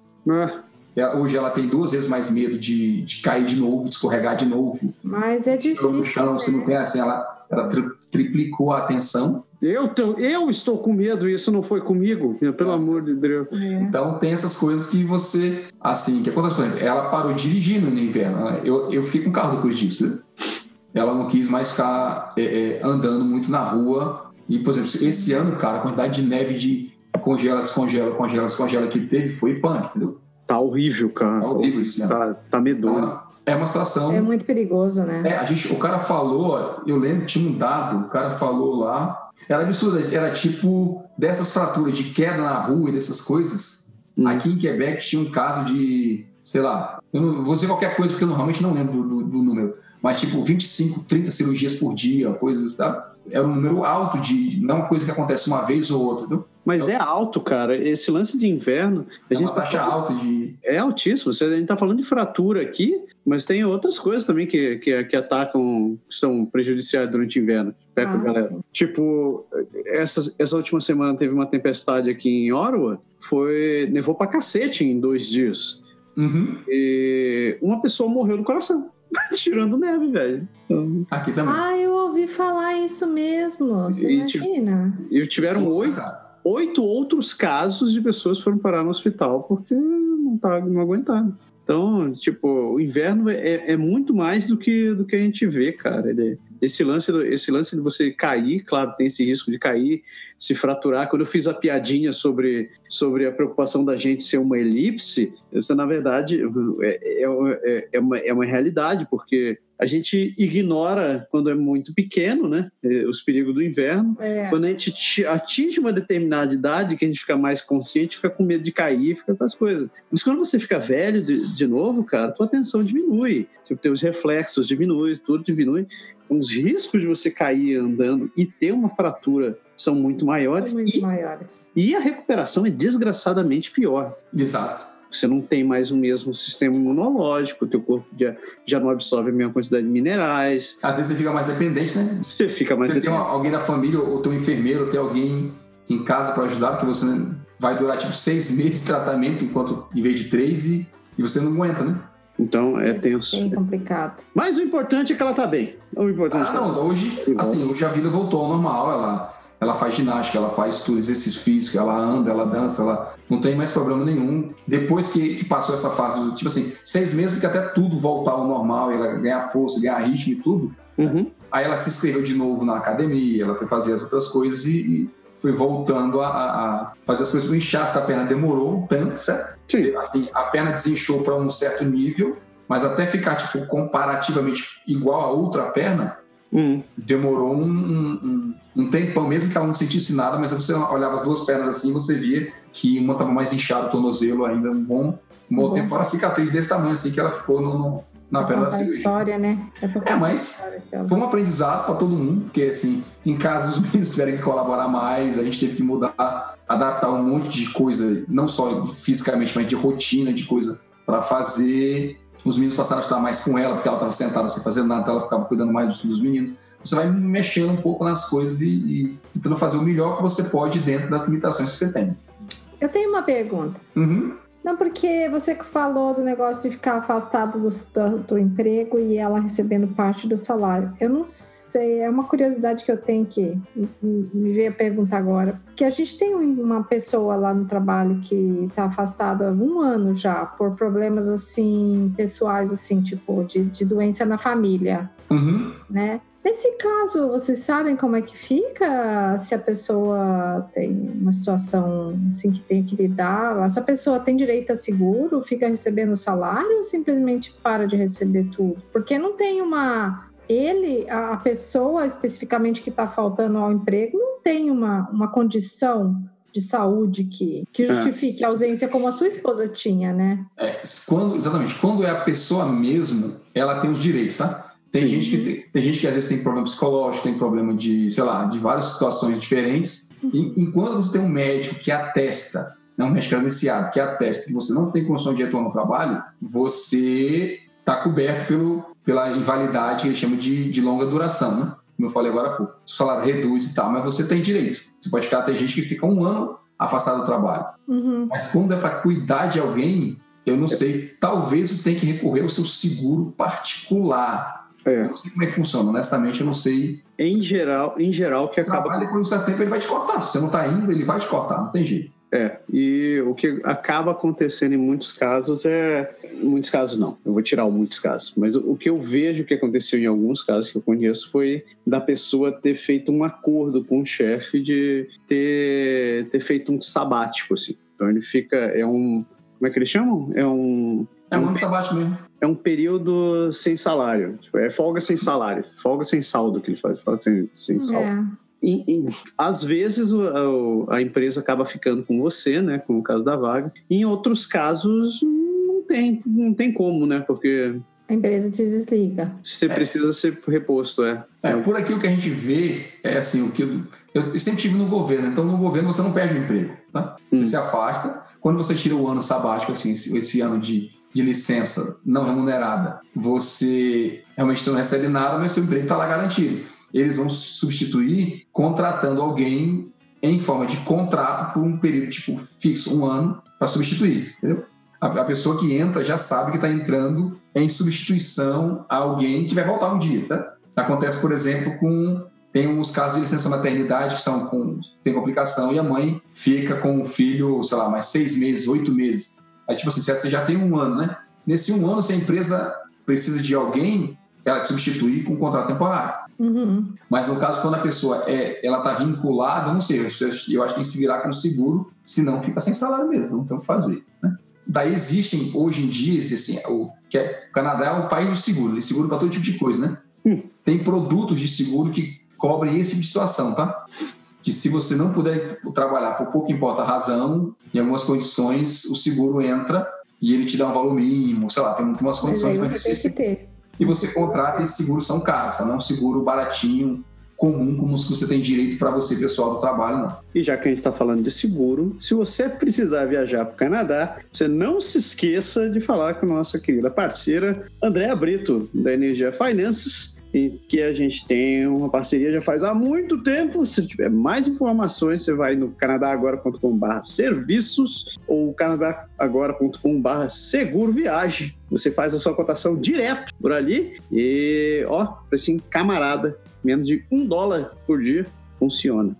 É. É, hoje ela tem duas vezes mais medo de, de cair de novo, de escorregar de novo. Mas é difícil. No chão, né? você não tem assim, ela, ela triplicou a atenção. Eu, eu estou com medo, isso não foi comigo, pelo amor de Deus. É. Então tem essas coisas que você, assim, que acontece, por exemplo, ela parou dirigindo no inverno. Né? Eu, eu fiquei com carro depois disso. Né? Ela não quis mais ficar é, é, andando muito na rua. E, por exemplo, esse ano, cara, a quantidade de neve de congela, descongela, congela, descongela que teve foi punk, entendeu? Tá horrível, cara. Tá horrível isso, tá, tá medonho. É uma situação. É muito perigoso, né? É, a gente, o cara falou, eu lembro, tinha um dado, o cara falou lá. Era absurdo, era tipo dessas fraturas de queda na rua e dessas coisas. Hum. Aqui em Quebec tinha um caso de, sei lá, eu não vou dizer qualquer coisa porque eu realmente não lembro do, do, do número, mas tipo 25, 30 cirurgias por dia, coisas, tá? Era um número alto de, não é coisa que acontece uma vez ou outra, viu? Mas é alto, cara. Esse lance de inverno. A é gente uma tá taxa tá alta de. É altíssimo. A gente está falando de fratura aqui, mas tem outras coisas também que, que, que atacam, que são prejudiciais durante o inverno. Perto, ah, galera. Sim. Tipo, essa, essa última semana teve uma tempestade aqui em Orwa. Foi. Nevou pra cacete em dois dias. Uhum. E uma pessoa morreu do coração. Tirando neve, velho. Então... Aqui também. Ah, eu ouvi falar isso mesmo. Você e, imagina? E tiveram oito oito outros casos de pessoas foram parar no hospital porque não, tá, não aguentaram. Então, tipo, o inverno é, é muito mais do que, do que a gente vê, cara. Ele, esse lance, esse lance de você cair, claro, tem esse risco de cair, se fraturar. Quando eu fiz a piadinha sobre, sobre a preocupação da gente ser uma elipse, isso na verdade é, é, é, uma, é uma realidade, porque a gente ignora quando é muito pequeno, né? É, os perigos do inverno. É. Quando a gente atinge uma determinada idade, que a gente fica mais consciente, fica com medo de cair, fica com as coisas. Mas quando você fica velho de, de novo, cara, tua atenção diminui. Tipo, teus reflexos diminuem, tudo diminui. Então, os riscos de você cair andando e ter uma fratura são muito maiores. São muito e, maiores. E a recuperação é desgraçadamente pior. Exato. Você não tem mais o mesmo sistema imunológico, o teu corpo já, já não absorve a mesma quantidade de minerais. Às vezes você fica mais dependente, né? Você fica mais você dependente. tem alguém da família, ou tem um enfermeiro, ou tem alguém em casa para ajudar, porque você vai durar tipo seis meses de tratamento, enquanto em vez de três, e, e você não aguenta, né? Então é, é tenso. Bem complicado. Mas o importante é que ela tá bem. O importante ah, não, tá hoje, assim, hoje a vida voltou ao normal, ela ela faz ginástica, ela faz tudo, exercício físico, ela anda, ela dança, ela não tem mais problema nenhum. Depois que, que passou essa fase, do, tipo assim, seis meses que até tudo voltar ao normal, ela ganhar força, ganhar ritmo e tudo. Uhum. Aí ela se inscreveu de novo na academia, ela foi fazer as outras coisas e, e foi voltando a, a, fazer as coisas. O inchaço da perna demorou um tanto, certo? Sim. Assim, a perna desinchou para um certo nível, mas até ficar tipo comparativamente igual a outra perna, Uhum. Demorou um, um, um, tempão, mesmo que ela não sentisse nada, mas você olhava as duas pernas assim, você via que uma estava mais inchada, o tornozelo ainda um bom Um bom, bom tempo, uma cicatriz desse tamanho, assim, que ela ficou no, na pele da cirurgia. história, né? É, é mas foi um aprendizado para todo mundo, porque assim, em casa os meninos tiveram que colaborar mais, a gente teve que mudar, adaptar um monte de coisa, não só fisicamente, mas de rotina, de coisa para fazer. Os meninos passaram a estar mais com ela, porque ela estava sentada sem fazer nada, então ela ficava cuidando mais dos, meninos. Você vai mexendo um pouco nas coisas e, e, tentando fazer o melhor que você pode dentro das limitações que você tem. Eu tenho uma pergunta. Uhum. Não, porque você falou do negócio de ficar afastado do, do, do, emprego e ela recebendo parte do salário. Eu não sei, é uma curiosidade que eu tenho que me veio a perguntar agora. Porque a gente tem uma pessoa lá no trabalho que está afastada há um ano já por problemas assim, pessoais, assim, tipo, de, de doença na família. Uhum. Né? Nesse caso, vocês sabem como é que fica se a pessoa tem uma situação assim que tem que lidar? Essa pessoa tem direito a seguro, fica recebendo salário ou simplesmente para de receber tudo? Porque não tem uma. Ele, a pessoa especificamente que está faltando ao emprego, não tem uma, uma condição de saúde que, que é. justifique é. a ausência como a sua esposa tinha, né? É, quando, exatamente. Quando é a pessoa mesmo, ela tem os direitos, tá? Tem gente, que tem, tem, gente que às vezes tem problema psicológico, tem problema de, sei lá, de várias situações diferentes. E, enquanto você tem um médico que atesta, não um médico credenciado, que atesta que você não tem condição de retorno ao trabalho, você está coberto pelo, pela invalidade que eles chamam de, de longa duração, né? Como eu falei agora há pouco. O salário reduz e tal, mas você tem direito. Você pode ficar, tem gente que fica um ano afastado do trabalho. Uhum. Mas quando é para cuidar de alguém, eu não sei, talvez você tenha que recorrer ao seu seguro particular é. Eu não sei como é que funciona, honestamente, eu não sei. Em geral, em geral que acaba. Trabalha com um certo tempo, ele vai te cortar. Se você não está indo, ele vai te cortar, não tem jeito. É, e o que acaba acontecendo em muitos casos é. Muitos casos não, eu vou tirar muitos casos, mas o que eu vejo que aconteceu em alguns casos que eu conheço foi da pessoa ter feito um acordo com o chefe de ter, ter feito um sabático, assim. Então ele fica. É um. Como é que eles chamam? É um. É um ano sabático mesmo é um período sem salário. Tipo, é folga sem salário. Folga sem saldo que ele faz. Folga sem, sem é. saldo. E, e, às vezes o, a, a, empresa acaba ficando com você, né? Como o caso da vaga. E em outros casos não tem, não tem como, né? Porque a empresa te desliga. Você é. precisa ser reposto, é. é. Por aquilo que a gente vê, é assim, o que eu, eu sempre tive no governo, então no governo você não perde o emprego, tá? Você hum. se afasta. Quando você tira o ano sabático, assim, esse, esse ano de de licença não remunerada, você realmente não recebe nada, mas seu emprego está lá garantido. Eles vão substituir contratando alguém em forma de contrato por um período tipo fixo, um ano, para substituir, entendeu? A, pessoa que entra já sabe que está entrando em substituição a alguém que vai voltar um dia, tá? Acontece, por exemplo, com tem uns casos de licença maternidade que são com tem complicação e a mãe fica com o filho, sei lá, mais seis meses, oito meses. Aí, tipo assim, você já tem um ano, né? Nesse um ano, se a empresa precisa de alguém, ela te substitui com um contrato temporário. Uhum. Mas no caso, quando a pessoa é, ela está vinculada, não sei, eu acho que tem que se virar com seguro, senão fica sem salário mesmo, não tem o que fazer. Né? Daí existem, hoje em dia, assim, o, que é, o Canadá é o país do seguro, ele seguro para todo tipo de coisa, né? Hum. Tem produtos de seguro que cobrem esse tipo de situação, tá? Que se você não puder trabalhar por pouco importa a razão, em algumas condições o seguro entra e ele te dá um valor mínimo, sei lá, tem umas condições mais específicas. E você contrata esses seguros são caros, não é um seguro baratinho, comum, como os que você tem direito para você, pessoal do trabalho, não. E já que a gente está falando de seguro, se você precisar viajar para o Canadá, você não se esqueça de falar com a nossa querida parceira Andréa Brito, da Energia Finances, e que a gente tem uma parceria já faz há muito tempo. Se tiver mais informações, você vai no canadagora.com.br serviços ou canadagora.com.br seguro viagem. Você faz a sua cotação direto por ali e, ó, precinho camarada, menos de um dólar por dia, funciona.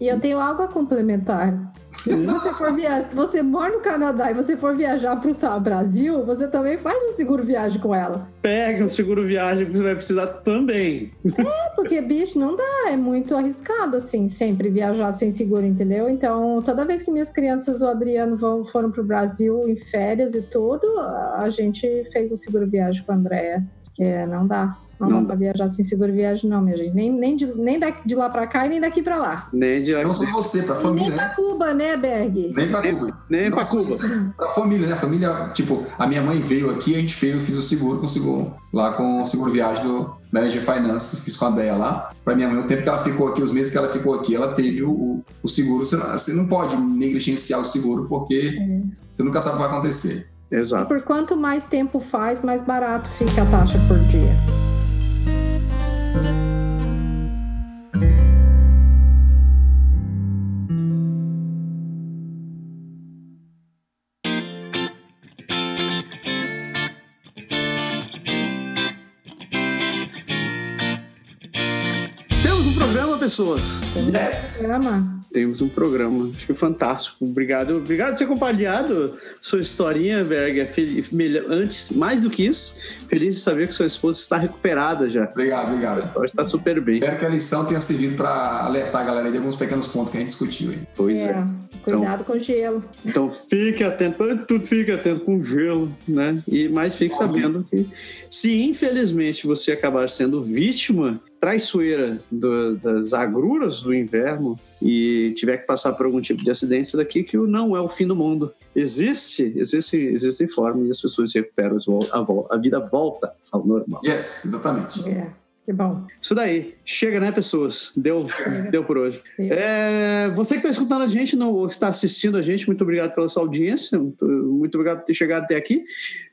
E eu tenho algo a complementar. Se você for viajar, você mora no Canadá e você for viajar para o Brasil, você também faz um seguro viagem com ela. Pega um seguro viagem que você vai precisar também. É, porque, bicho, não dá. É muito arriscado, assim, sempre viajar sem seguro, entendeu? Então, toda vez que minhas crianças, o Adriano, vão, foram para o Brasil em férias e tudo, a gente fez o seguro viagem com a Andrea, porque não dá Não, não dá para viajar sem seguro viagem, não, minha gente. Nem, nem, de, nem daqui, de lá para cá e nem daqui para lá. Nem de lá Não só você, para família. nem para né? Cuba, né, Berg? Nem para Cuba. Nem para Cuba. Para família, né? A família, tipo, a minha mãe veio aqui, a gente fez, eu fiz o seguro com o seguro, lá com o seguro viagem do Manager Finance, fiz com a Deia lá. Para minha mãe, o tempo que ela ficou aqui, os meses que ela ficou aqui, ela teve o, o seguro. Você não, você não pode negligenciar o seguro, porque É. você nunca sabe o que vai acontecer. E Exato. por quanto mais tempo faz, mais barato fica a taxa por dia. Um pessoas. Yes! Programa. Temos um programa. Acho que fantástico. Obrigado. Obrigado por ter compartilhado sua historinha, Berger. Fel- melhor- Antes, mais do que isso, feliz de saber que sua esposa está recuperada já. Obrigado, obrigado. Está super bem. Espero que a lição tenha servido para alertar a galera de alguns pequenos pontos que a gente discutiu aí. Pois é. É, cuidado com gelo. Então fique atento, tudo fique atento com gelo, né? E mais fique sabendo que se infelizmente você acabar sendo vítima traiçoeira do- das agruras do inverno e tiver que passar por algum tipo de acidente, isso daqui que não é o fim do mundo. Existe, existe, existem formas e as pessoas se recuperam, a, a vida volta ao normal. Yes, exatamente. É, que bom. Isso daí. Chega, né, pessoas? Deu, deu por hoje. É, você que está escutando a gente, não, ou que está assistindo a gente, muito obrigado pela sua audiência, muito, muito obrigado por ter chegado até aqui.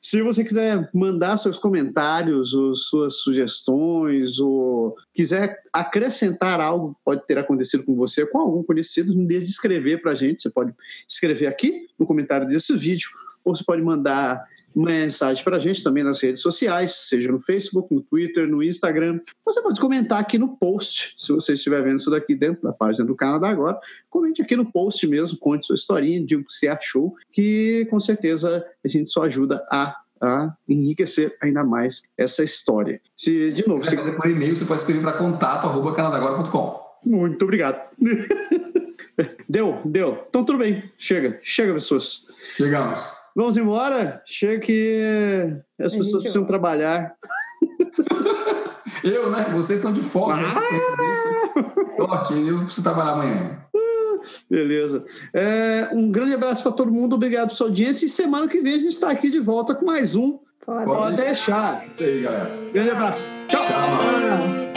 Se você quiser mandar seus comentários, ou suas sugestões, ou quiser acrescentar algo que pode ter acontecido com você, com algum conhecido, não deixe de escrever para a gente. Você pode escrever aqui no comentário desse vídeo, ou você pode mandar mensagem para a gente também nas redes sociais, seja no Facebook, no Twitter, no Instagram. Você pode comentar aqui no post, se você estiver vendo isso daqui dentro da página do Canadá agora. Comente aqui no post mesmo, conte sua historinha, diga o que você achou, que com certeza a gente só ajuda a, a enriquecer ainda mais essa história. Se, de novo, Se se você quiser por e-mail, você pode escrever para contato.canadagora.com. muito obrigado. deu, deu. Então tudo bem, chega, chega, pessoas. Chegamos. Vamos embora? Chega que as pessoas precisam vai. trabalhar. Eu, né? Vocês estão de folga. Ah! né? Coincidência. Sorte, eu preciso trabalhar amanhã. Beleza. É, um grande abraço para todo mundo, obrigado pela sua audiência. E semana que vem a gente está aqui de volta com mais um. Pode. Pode deixar. E aí, galera. Grande abraço. Tchau. Tchau. Tchau.